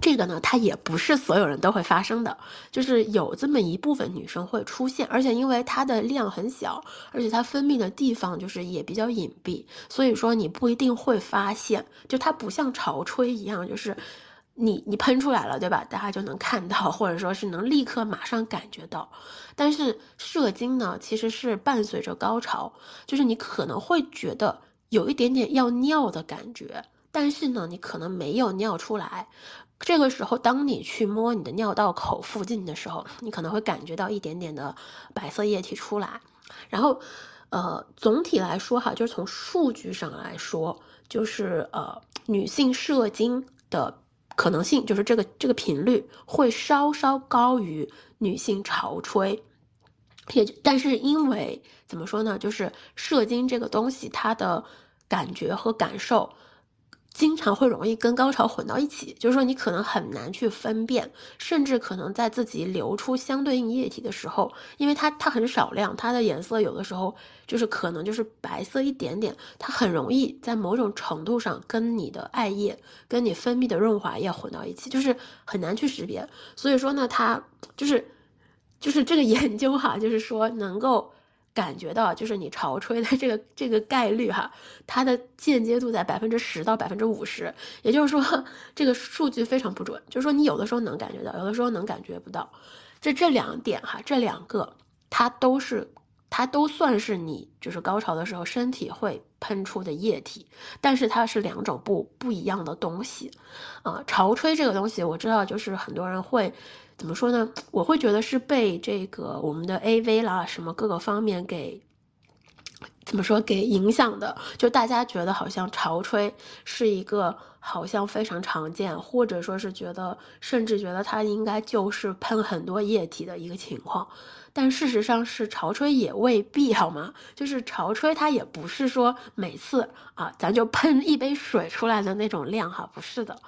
这个呢，它也不是所有人都会发生的，就是有这么一部分女生会出现，而且因为它的量很小，而且它分泌的地方就是也比较隐蔽，所以说你不一定会发现，就它不像潮吹一样，就是你你喷出来了，对吧？大家就能看到，或者说是能立刻马上感觉到。但是射精呢，其实是伴随着高潮，就是你可能会觉得有一点点要尿的感觉，但是呢，你可能没有尿出来。这个时候，当你去摸你的尿道口附近的时候，你可能会感觉到一点点的白色液体出来。然后，呃，总体来说哈，就是从数据上来说，就是呃，女性射精的可能性，就是这个这个频率会稍稍高于女性潮吹。也但是因为怎么说呢，就是射精这个东西，它的感觉和感受。经常会容易跟高潮混到一起，就是说你可能很难去分辨，甚至可能在自己流出相对应液体的时候，因为它它很少量，它的颜色有的时候就是可能就是白色一点点，它很容易在某种程度上跟你的艾叶、跟你分泌的润滑液混到一起，就是很难去识别。所以说呢，它就是就是这个 研究哈，就是说能够。感觉到就是你潮吹的这个这个概率哈，它的间接度在百分之十到百分之五十，也就是说这个数据非常不准，就是说你有的时候能感觉到，有的时候能感觉不到。这这两点哈，这两个它都是它都算是你就是高潮的时候身体会喷出的液体，但是它是两种不不一样的东西啊。潮吹这个东西我知道，就是很多人会。怎么说呢？我会觉得是被这个我们的 A V 啦，什么各个方面给怎么说给影响的？就大家觉得好像潮吹是一个好像非常常见，或者说是觉得甚至觉得它应该就是喷很多液体的一个情况。但事实上是潮吹也未必好吗？就是潮吹它也不是说每次啊咱就喷一杯水出来的那种量哈，不是的。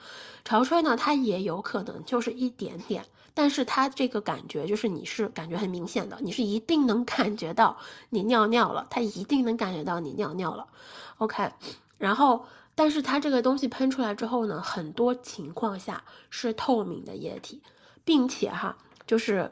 潮吹呢，它也有可能就是一点点。但是它这个感觉就是你是感觉很明显的，你是一定能感觉到你尿尿了，它一定能感觉到你尿尿了，OK。然后，但是它这个东西喷出来之后呢，很多情况下是透明的液体，并且哈，就是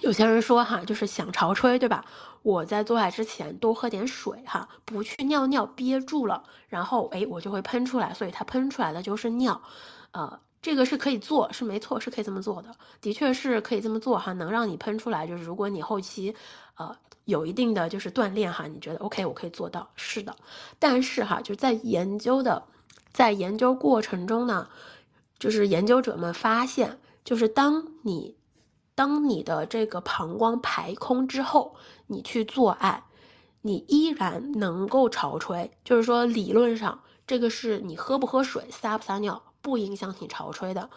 有些人说哈，就是想潮吹，对吧？我在做爱之前多喝点水哈，不去尿尿憋住了，然后哎，我就会喷出来，所以它喷出来的就是尿，呃。这个是可以做，是没错，是可以这么做的，的确是可以这么做哈，能让你喷出来。就是如果你后期，呃，有一定的就是锻炼哈，你觉得 OK，我可以做到，是的。但是哈，就在研究的，在研究过程中呢，就是研究者们发现，就是当你，当你的这个膀胱排空之后，你去做爱，你依然能够潮吹，就是说理论上，这个是你喝不喝水，撒不撒尿。不影响你潮吹的，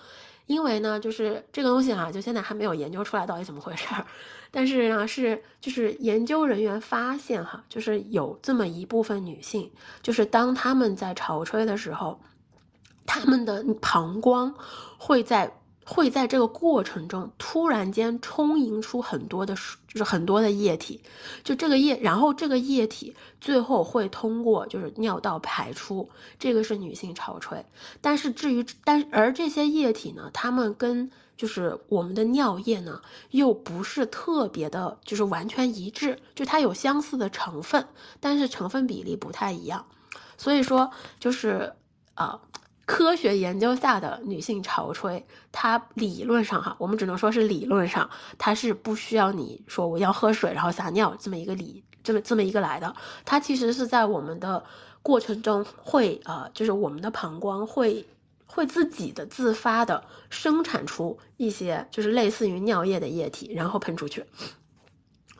因为呢，就是这个东西哈，就现在还没有研究出来到底怎么回事儿。但是呢，是就是研究人员发现哈，就是有这么一部分女性，就是当她们在潮吹的时候，她们的膀胱会在。会在这个过程中突然间充盈出很多的，就是很多的液体，就这个液，然后这个液体最后会通过就是尿道排出，这个是女性潮吹。但是至于但而这些液体呢，它们跟就是我们的尿液呢又不是特别的，就是完全一致，就它有相似的成分，但是成分比例不太一样。所以说就是啊。科学研究下的女性潮吹，它理论上哈，我们只能说是理论上，它是不需要你说我要喝水然后撒尿这么一个理，这么这么一个来的。它其实是在我们的过程中会呃，就是我们的膀胱会会自己的自发的生产出一些就是类似于尿液的液体，然后喷出去。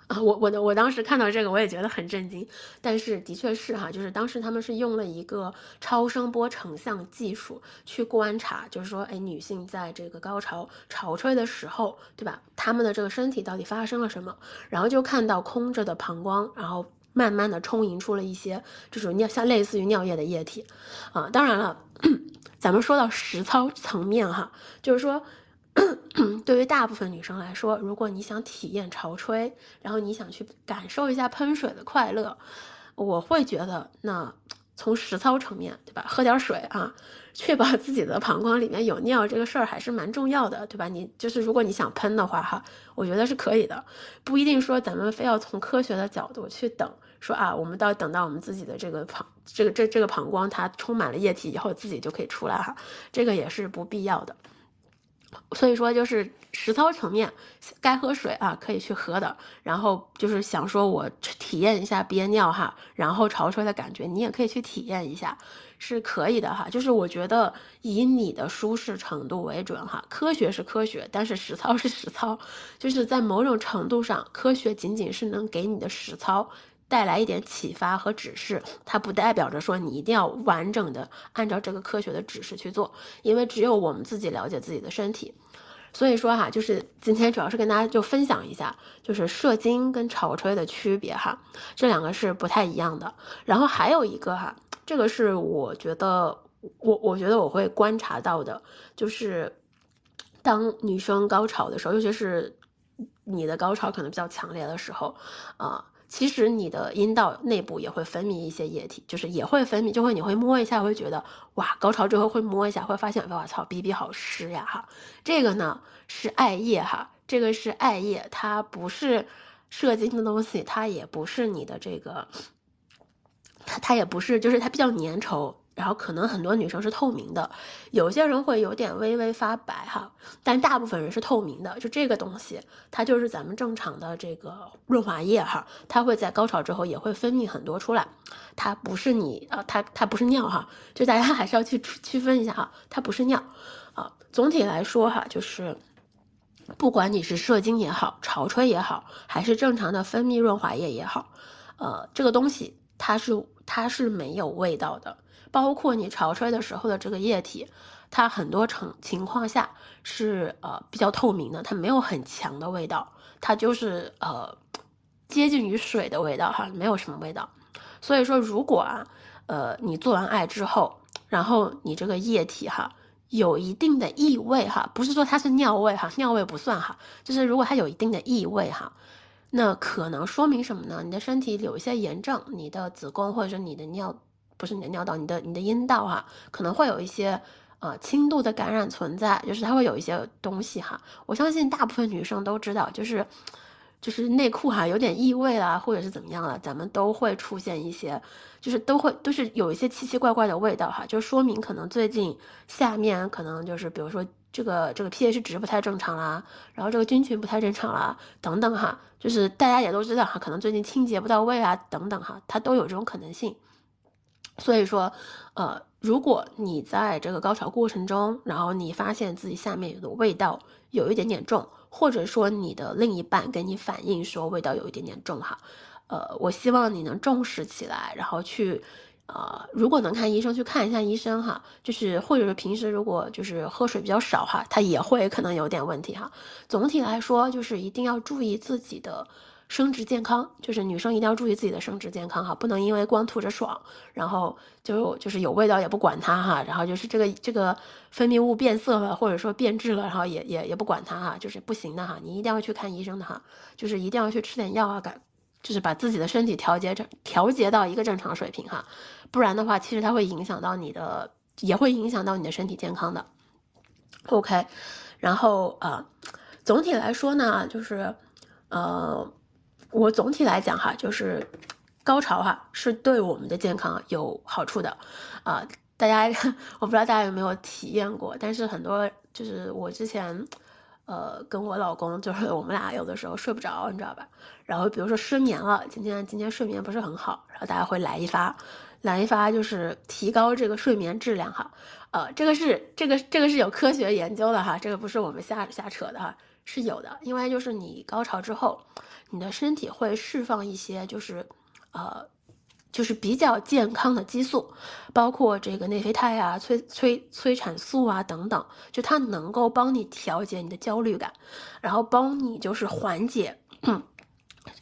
啊，我我的我当时看到这个，我也觉得很震惊。但是的确是哈，就是当时他们是用了一个超声波成像技术去观察，就是说，哎，女性在这个高潮潮吹的时候，对吧？她们的这个身体到底发生了什么？然后就看到空着的膀胱，然后慢慢的充盈出了一些这种尿，像类似于尿液的液体。啊，当然了，咱们说到实操层面哈，就是说。对于大部分女生来说，如果你想体验潮吹，然后你想去感受一下喷水的快乐，我会觉得，那从实操层面对吧，喝点水啊，确保自己的膀胱里面有尿，这个事儿还是蛮重要的，对吧？你就是如果你想喷的话，哈，我觉得是可以的，不一定说咱们非要从科学的角度去等，说啊，我们到等到我们自己的这个膀，这个这这个膀胱它充满了液体以后，自己就可以出来哈，这个也是不必要的。所以说，就是实操层面，该喝水啊，可以去喝的。然后就是想说，我体验一下憋尿哈，然后潮吹的感觉，你也可以去体验一下，是可以的哈。就是我觉得以你的舒适程度为准哈。科学是科学，但是实操是实操，就是在某种程度上，科学仅仅是能给你的实操。带来一点启发和指示，它不代表着说你一定要完整的按照这个科学的指示去做，因为只有我们自己了解自己的身体。所以说哈，就是今天主要是跟大家就分享一下，就是射精跟潮吹的区别哈，这两个是不太一样的。然后还有一个哈，这个是我觉得我我觉得我会观察到的，就是当女生高潮的时候，尤其是你的高潮可能比较强烈的时候，啊。其实你的阴道内部也会分泌一些液体，就是也会分泌，就会你会摸一下，会觉得哇，高潮之后会摸一下，会发现哇操，逼逼好湿呀哈。这个呢是艾叶哈，这个是艾叶，它不是射精的东西，它也不是你的这个，它它也不是，就是它比较粘稠。然后可能很多女生是透明的，有些人会有点微微发白哈，但大部分人是透明的。就这个东西，它就是咱们正常的这个润滑液哈，它会在高潮之后也会分泌很多出来，它不是你啊，它它不是尿哈，就大家 还是要去区分一下哈，它不是尿啊。总体来说哈，就是不管你是射精也好，潮吹也好，还是正常的分泌润滑液也好，呃，这个东西它是它是没有味道的。包括你潮吹的时候的这个液体，它很多情情况下是呃比较透明的，它没有很强的味道，它就是呃接近于水的味道哈，没有什么味道。所以说，如果啊呃你做完爱之后，然后你这个液体哈有一定的异味哈，不是说它是尿味哈，尿味不算哈，就是如果它有一定的异味哈，那可能说明什么呢？你的身体有一些炎症，你的子宫或者说你的尿。不是你的尿道，你的你的阴道哈，可能会有一些呃轻度的感染存在，就是它会有一些东西哈。我相信大部分女生都知道，就是就是内裤哈有点异味啦，或者是怎么样了，咱们都会出现一些，就是都会都是有一些奇奇怪怪的味道哈，就说明可能最近下面可能就是比如说这个这个 pH 值不太正常啦，然后这个菌群不太正常啦，等等哈，就是大家也都知道哈，可能最近清洁不到位啊，等等哈，它都有这种可能性。所以说，呃，如果你在这个高潮过程中，然后你发现自己下面有的味道有一点点重，或者说你的另一半跟你反映说味道有一点点重哈，呃，我希望你能重视起来，然后去，呃，如果能看医生去看一下医生哈，就是或者是平时如果就是喝水比较少哈，他也会可能有点问题哈。总体来说，就是一定要注意自己的。生殖健康就是女生一定要注意自己的生殖健康哈，不能因为光图着爽，然后就就是有味道也不管它哈，然后就是这个这个分泌物变色了或者说变质了，然后也也也不管它哈，就是不行的哈，你一定要去看医生的哈，就是一定要去吃点药啊，改就是把自己的身体调节成调节到一个正常水平哈，不然的话其实它会影响到你的，也会影响到你的身体健康的。OK，然后啊，总体来说呢，就是呃。我总体来讲哈，就是高潮哈是对我们的健康有好处的，啊，大家 我不知道大家有没有体验过，但是很多就是我之前，呃，跟我老公就是我们俩有的时候睡不着，你知道吧？然后比如说失眠了，今天今天睡眠不是很好，然后大家会来一发，来一发就是提高这个睡眠质量哈，呃，这个是这个这个是有科学研究的哈，这个不是我们瞎瞎扯的哈，是有的，因为就是你高潮之后。你的身体会释放一些，就是，呃，就是比较健康的激素，包括这个内啡肽啊、催催催产素啊等等，就它能够帮你调节你的焦虑感，然后帮你就是缓解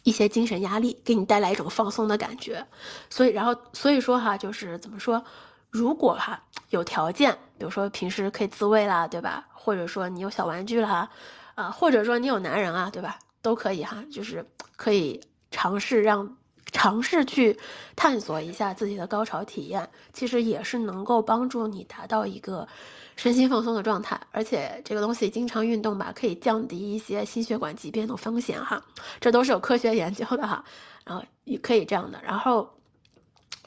一些精神压力，给你带来一种放松的感觉。所以，然后所以说哈，就是怎么说，如果哈有条件，比如说平时可以自慰啦，对吧？或者说你有小玩具啦，啊，或者说你有男人啊，对吧？都可以哈，就是可以尝试让尝试去探索一下自己的高潮体验，其实也是能够帮助你达到一个身心放松的状态。而且这个东西经常运动吧，可以降低一些心血管疾病的风险哈，这都是有科学研究的哈。然后也可以这样的，然后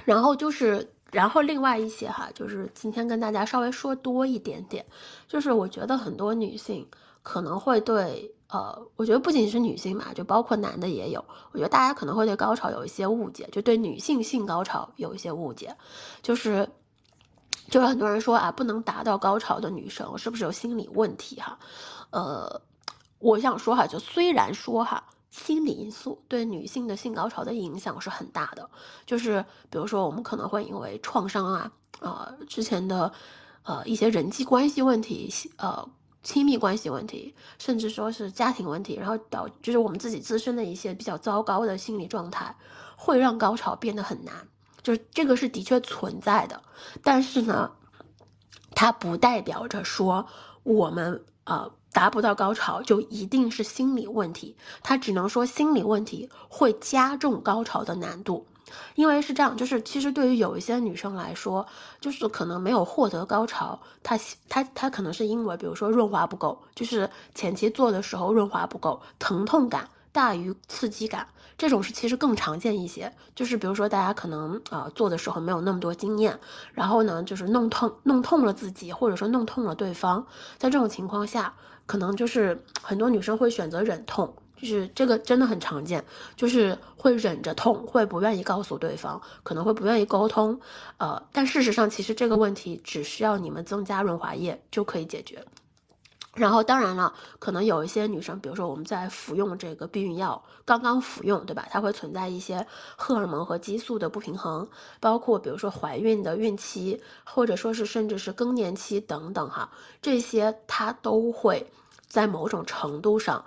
然后就是然后另外一些哈，就是今天跟大家稍微说多一点点，就是我觉得很多女性可能会对。呃，我觉得不仅是女性嘛，就包括男的也有。我觉得大家可能会对高潮有一些误解，就对女性性高潮有一些误解，就是，就是很多人说啊，不能达到高潮的女生是不是有心理问题哈？呃，我想说哈，就虽然说哈，心理因素对女性的性高潮的影响是很大的，就是比如说我们可能会因为创伤啊，呃，之前的，呃，一些人际关系问题，呃。亲密关系问题，甚至说是家庭问题，然后导就是我们自己自身的一些比较糟糕的心理状态，会让高潮变得很难。就是这个是的确存在的，但是呢，它不代表着说我们呃达不到高潮就一定是心理问题，它只能说心理问题会加重高潮的难度。因为是这样，就是其实对于有一些女生来说，就是可能没有获得高潮，她她她可能是因为，比如说润滑不够，就是前期做的时候润滑不够，疼痛感大于刺激感，这种是其实更常见一些。就是比如说大家可能啊做的时候没有那么多经验，然后呢就是弄痛弄痛了自己，或者说弄痛了对方，在这种情况下，可能就是很多女生会选择忍痛。就是这个真的很常见，就是会忍着痛，会不愿意告诉对方，可能会不愿意沟通，呃，但事实上其实这个问题只需要你们增加润滑液就可以解决。然后当然了，可能有一些女生，比如说我们在服用这个避孕药，刚刚服用，对吧？它会存在一些荷尔蒙和激素的不平衡，包括比如说怀孕的孕期，或者说是甚至是更年期等等哈，这些它都会在某种程度上。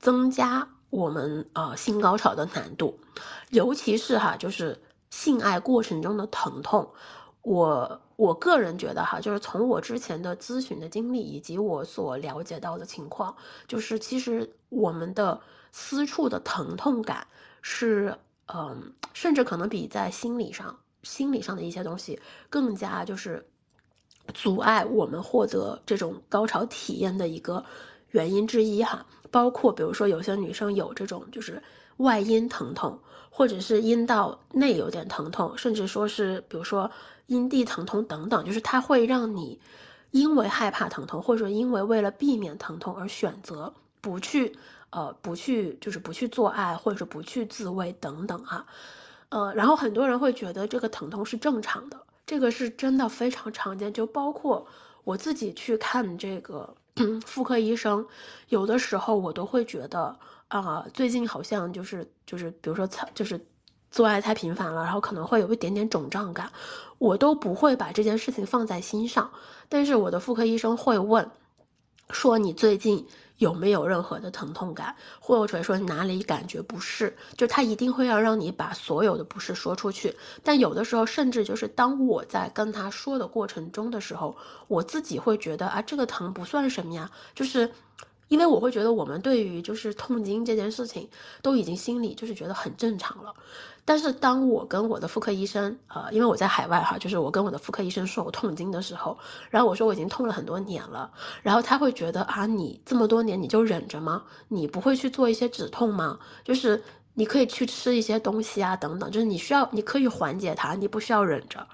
增加我们呃性高潮的难度，尤其是哈，就是性爱过程中的疼痛。我我个人觉得哈，就是从我之前的咨询的经历以及我所了解到的情况，就是其实我们的私处的疼痛感是嗯，甚至可能比在心理上心理上的一些东西更加就是阻碍我们获得这种高潮体验的一个原因之一哈。包括比如说有些女生有这种就是外阴疼痛，或者是阴道内有点疼痛，甚至说是比如说阴蒂疼痛等等，就是它会让你因为害怕疼痛，或者因为为了避免疼痛而选择不去呃不去就是不去做爱，或者不去自慰等等哈，呃，然后很多人会觉得这个疼痛是正常的，这个是真的非常常见，就包括我自己去看这个。妇科医生，有的时候我都会觉得啊，最近好像就是就是，比如说就是做爱太频繁了，然后可能会有一点点肿胀感，我都不会把这件事情放在心上，但是我的妇科医生会问，说你最近。有没有任何的疼痛感，或者说哪里感觉不适，就他一定会要让你把所有的不适说出去。但有的时候，甚至就是当我在跟他说的过程中的时候，我自己会觉得啊，这个疼不算什么呀，就是。因为我会觉得我们对于就是痛经这件事情都已经心里就是觉得很正常了，但是当我跟我的妇科医生，呃，因为我在海外哈，就是我跟我的妇科医生说我痛经的时候，然后我说我已经痛了很多年了，然后他会觉得啊，你这么多年你就忍着吗？你不会去做一些止痛吗？就是你可以去吃一些东西啊，等等，就是你需要你可以缓解它，你不需要忍着，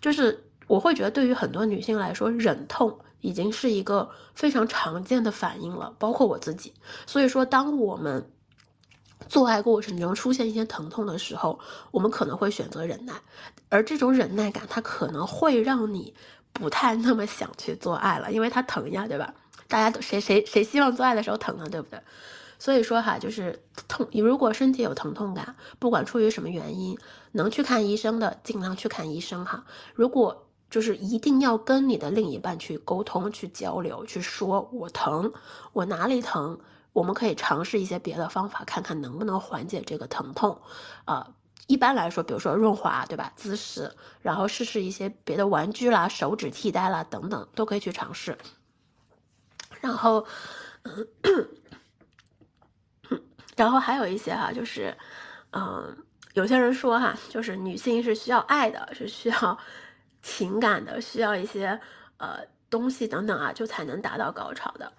就是我会觉得对于很多女性来说，忍痛。已经是一个非常常见的反应了，包括我自己。所以说，当我们做爱过程中出现一些疼痛的时候，我们可能会选择忍耐，而这种忍耐感，它可能会让你不太那么想去做爱了，因为它疼呀，对吧？大家都谁谁谁希望做爱的时候疼呢，对不对？所以说哈，就是痛，你如果身体有疼痛感，不管出于什么原因，能去看医生的，尽量去看医生哈。如果就是一定要跟你的另一半去沟通、去交流、去说“我疼，我哪里疼”，我们可以尝试一些别的方法，看看能不能缓解这个疼痛。啊，一般来说，比如说润滑，对吧？姿势，然后试试一些别的玩具啦、手指替代啦等等，都可以去尝试。然后，嗯然后还有一些哈，就是，嗯，有些人说哈，就是女性是需要爱的，是需要。情感的需要一些呃东西等等啊，就才能达到高潮的。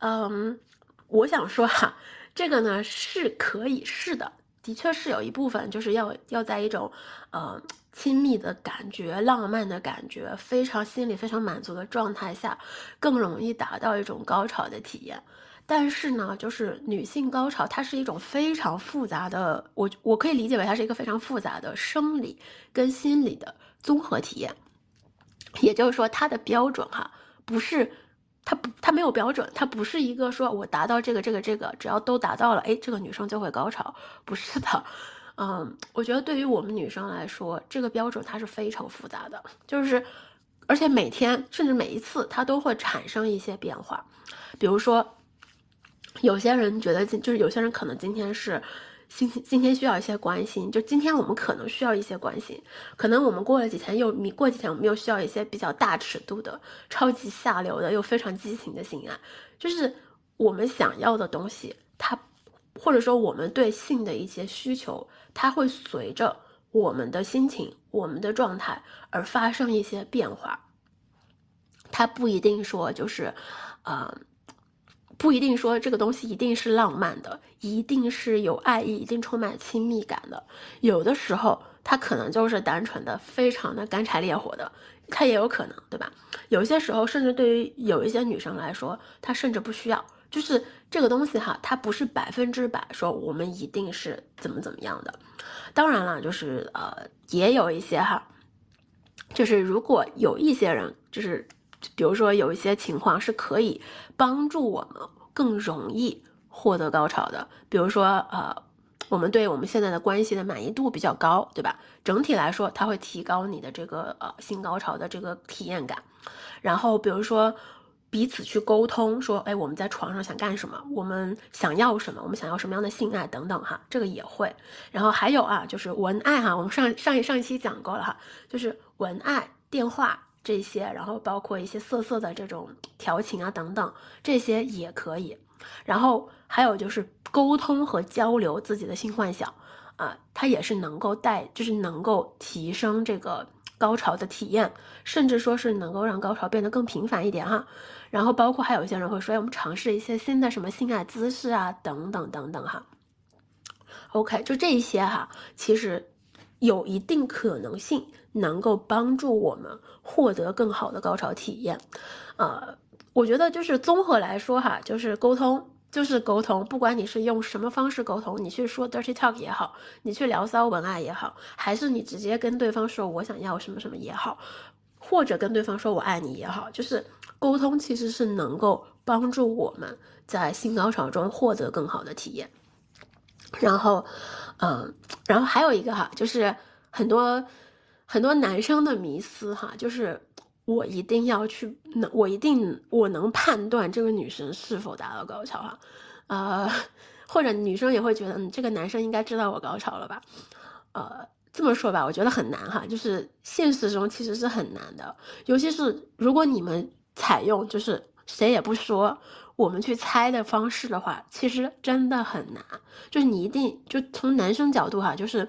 嗯，我想说哈，这个呢是可以是的，的确是有一部分就是要要在一种呃亲密的感觉、浪漫的感觉、非常心里非常满足的状态下，更容易达到一种高潮的体验。但是呢，就是女性高潮，它是一种非常复杂的，我我可以理解为它是一个非常复杂的生理跟心理的。综合体验，也就是说，它的标准哈，不是它不它没有标准，它不是一个说我达到这个这个这个，只要都达到了，哎，这个女生就会高潮，不是的。嗯，我觉得对于我们女生来说，这个标准它是非常复杂的，就是而且每天甚至每一次它都会产生一些变化。比如说，有些人觉得今就是有些人可能今天是今今天需要一些关心，就今天我们可能需要一些关心，可能我们过了几天又你过几天我们又需要一些比较大尺度的、超级下流的又非常激情的性爱，就是我们想要的东西，它或者说我们对性的一些需求，它会随着我们的心情、我们的状态而发生一些变化，它不一定说就是，呃。不一定说这个东西一定是浪漫的，一定是有爱意，一定充满亲密感的。有的时候，它可能就是单纯的、非常的干柴烈火的，它也有可能，对吧？有些时候，甚至对于有一些女生来说，她甚至不需要，就是这个东西哈，它不是百分之百说我们一定是怎么怎么样的。当然了，就是呃，也有一些哈，就是如果有一些人，就是。比如说，有一些情况是可以帮助我们更容易获得高潮的。比如说，呃，我们对我们现在的关系的满意度比较高，对吧？整体来说，它会提高你的这个呃性高潮的这个体验感。然后，比如说彼此去沟通，说，哎，我们在床上想干什么？我们想要什么？我们想要什么样的性爱等等哈，这个也会。然后还有啊，就是文爱哈，我们上上一上一期讲过了哈，就是文爱电话。这些，然后包括一些色色的这种调情啊等等，这些也可以。然后还有就是沟通和交流自己的性幻想啊，它也是能够带，就是能够提升这个高潮的体验，甚至说是能够让高潮变得更频繁一点哈。然后包括还有一些人会说，哎，我们尝试一些新的什么性爱姿势啊，等等等等哈。OK，就这些哈，其实有一定可能性。能够帮助我们获得更好的高潮体验，呃，我觉得就是综合来说哈，就是沟通，就是沟通，不管你是用什么方式沟通，你去说 dirty talk 也好，你去聊骚文案也好，还是你直接跟对方说我想要什么什么也好，或者跟对方说我爱你也好，就是沟通其实是能够帮助我们在性高潮中获得更好的体验。然后，嗯，然后还有一个哈，就是很多。很多男生的迷思哈，就是我一定要去，我一定我能判断这个女生是否达到高潮哈，呃，或者女生也会觉得，嗯，这个男生应该知道我高潮了吧？呃，这么说吧，我觉得很难哈，就是现实中其实是很难的，尤其是如果你们采用就是谁也不说，我们去猜的方式的话，其实真的很难，就是你一定就从男生角度哈，就是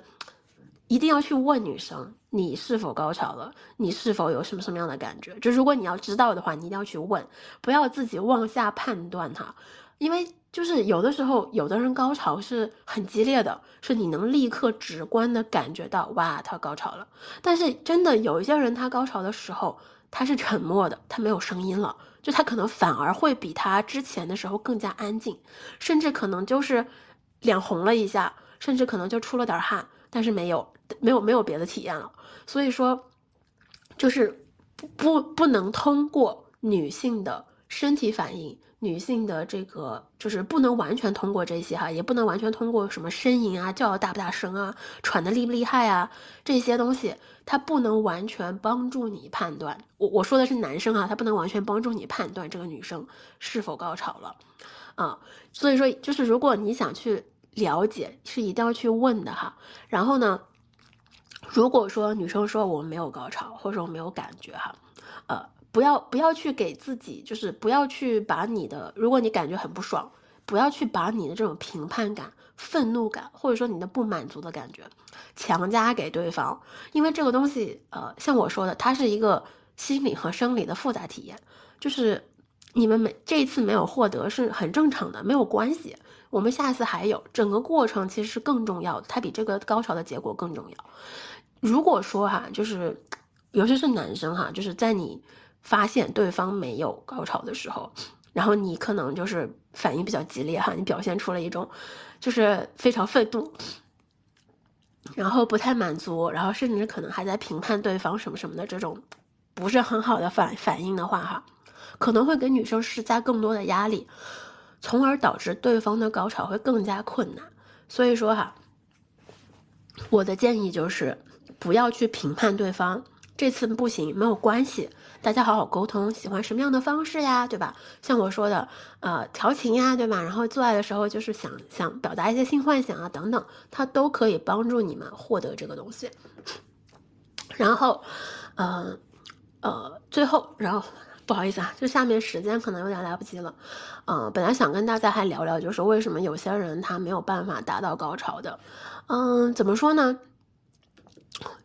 一定要去问女生。你是否高潮了？你是否有什么什么样的感觉？就如果你要知道的话，你一定要去问，不要自己妄下判断哈。因为就是有的时候，有的人高潮是很激烈的，是你能立刻直观的感觉到，哇，他高潮了。但是真的有一些人，他高潮的时候他是沉默的，他没有声音了，就他可能反而会比他之前的时候更加安静，甚至可能就是脸红了一下，甚至可能就出了点汗，但是没有。没有没有别的体验了，所以说，就是不不能通过女性的身体反应，女性的这个就是不能完全通过这些哈，也不能完全通过什么呻吟啊、叫大不大声啊、喘的厉不厉害啊这些东西，它不能完全帮助你判断。我我说的是男生啊，他不能完全帮助你判断这个女生是否高潮了，啊，所以说就是如果你想去了解，是一定要去问的哈。然后呢？如果说女生说我没有高潮，或者说我没有感觉哈，呃，不要不要去给自己，就是不要去把你的，如果你感觉很不爽，不要去把你的这种评判感、愤怒感，或者说你的不满足的感觉，强加给对方，因为这个东西，呃，像我说的，它是一个心理和生理的复杂体验，就是你们每这一次没有获得是很正常的，没有关系，我们下次还有，整个过程其实是更重要的，它比这个高潮的结果更重要。如果说哈，就是尤其是男生哈，就是在你发现对方没有高潮的时候，然后你可能就是反应比较激烈哈，你表现出了一种就是非常愤怒，然后不太满足，然后甚至可能还在评判对方什么什么的这种不是很好的反反应的话哈，可能会给女生施加更多的压力，从而导致对方的高潮会更加困难。所以说哈，我的建议就是。不要去评判对方，这次不行没有关系，大家好好沟通，喜欢什么样的方式呀，对吧？像我说的，呃，调情呀，对吧？然后做爱的时候就是想想表达一些性幻想啊，等等，它都可以帮助你们获得这个东西。然后，呃，呃，最后，然后不好意思啊，就下面时间可能有点来不及了。嗯，本来想跟大家还聊聊，就是为什么有些人他没有办法达到高潮的。嗯，怎么说呢？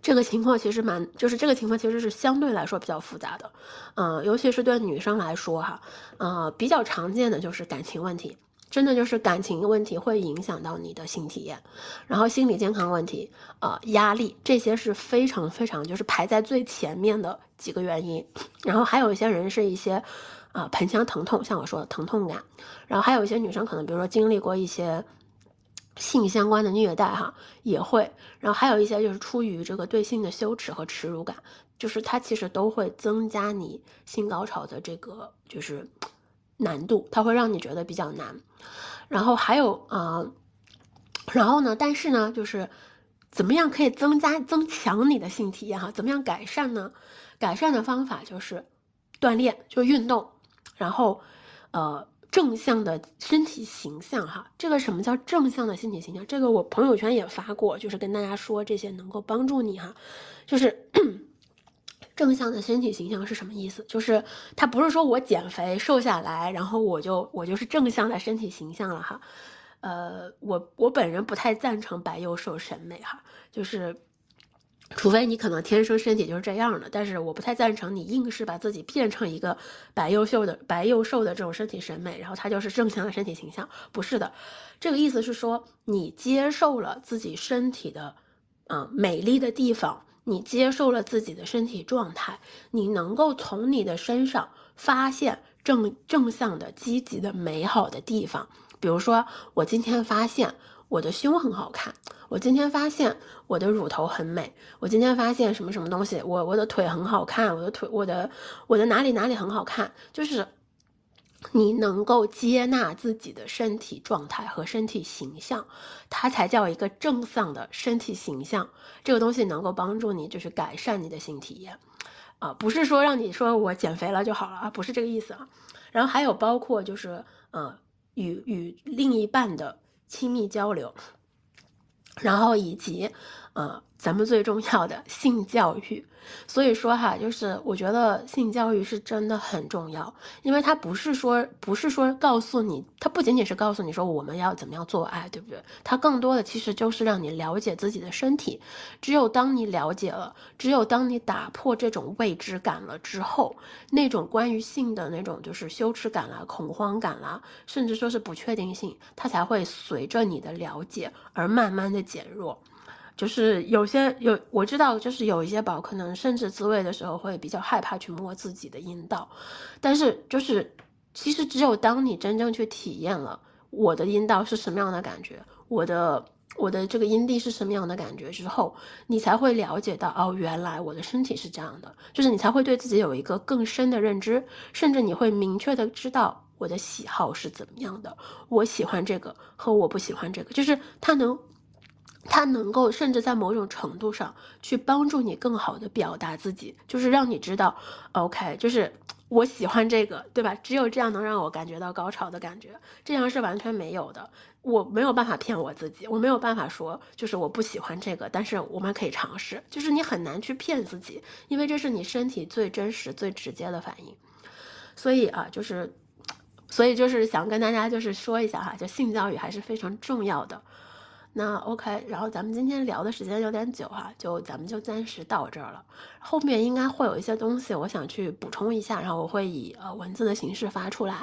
这个情况其实蛮，就是这个情况其实是相对来说比较复杂的，嗯，尤其是对女生来说哈，呃，比较常见的就是感情问题，真的就是感情问题会影响到你的性体验，然后心理健康问题，呃，压力这些是非常非常就是排在最前面的几个原因，然后还有一些人是一些，啊，盆腔疼痛，像我说的疼痛感，然后还有一些女生可能比如说经历过一些。性相关的虐待哈也会，然后还有一些就是出于这个对性的羞耻和耻辱感，就是它其实都会增加你性高潮的这个就是难度，它会让你觉得比较难。然后还有啊，然后呢，但是呢，就是怎么样可以增加增强你的性体验哈？怎么样改善呢？改善的方法就是锻炼，就运动，然后呃。正向的身体形象，哈，这个什么叫正向的身体形象？这个我朋友圈也发过，就是跟大家说这些能够帮助你哈，就是正向的身体形象是什么意思？就是他不是说我减肥瘦下来，然后我就我就是正向的身体形象了哈，呃，我我本人不太赞成白幼瘦审美哈，就是。除非你可能天生身体就是这样的，但是我不太赞成你硬是把自己变成一个白幼秀的白幼瘦的这种身体审美，然后它就是正向的身体形象，不是的。这个意思是说，你接受了自己身体的，嗯，美丽的地方，你接受了自己的身体状态，你能够从你的身上发现正正向的、积极的、美好的地方。比如说，我今天发现。我的胸很好看，我今天发现我的乳头很美，我今天发现什么什么东西，我我的腿很好看，我的腿我的我的哪里哪里很好看，就是你能够接纳自己的身体状态和身体形象，它才叫一个正向的身体形象。这个东西能够帮助你，就是改善你的性体验，啊，不是说让你说我减肥了就好了啊，不是这个意思啊。然后还有包括就是，呃，与与另一半的。亲密交流，然后以及，呃。咱们最重要的性教育，所以说哈，就是我觉得性教育是真的很重要，因为它不是说不是说告诉你，它不仅仅是告诉你说我们要怎么样做爱，对不对？它更多的其实就是让你了解自己的身体。只有当你了解了，只有当你打破这种未知感了之后，那种关于性的那种就是羞耻感啦、恐慌感啦，甚至说是不确定性，它才会随着你的了解而慢慢的减弱。就是有些有我知道，就是有一些宝可能甚至自慰的时候会比较害怕去摸自己的阴道，但是就是其实只有当你真正去体验了我的阴道是什么样的感觉，我的我的这个阴蒂是什么样的感觉之后，你才会了解到哦，原来我的身体是这样的，就是你才会对自己有一个更深的认知，甚至你会明确的知道我的喜好是怎么样的，我喜欢这个和我不喜欢这个，就是它能。它能够甚至在某种程度上去帮助你更好的表达自己，就是让你知道，OK，就是我喜欢这个，对吧？只有这样能让我感觉到高潮的感觉，这样是完全没有的。我没有办法骗我自己，我没有办法说就是我不喜欢这个，但是我们可以尝试。就是你很难去骗自己，因为这是你身体最真实、最直接的反应。所以啊，就是，所以就是想跟大家就是说一下哈，就性教育还是非常重要的。那 OK，然后咱们今天聊的时间有点久哈，就咱们就暂时到这儿了。后面应该会有一些东西，我想去补充一下，然后我会以呃文字的形式发出来。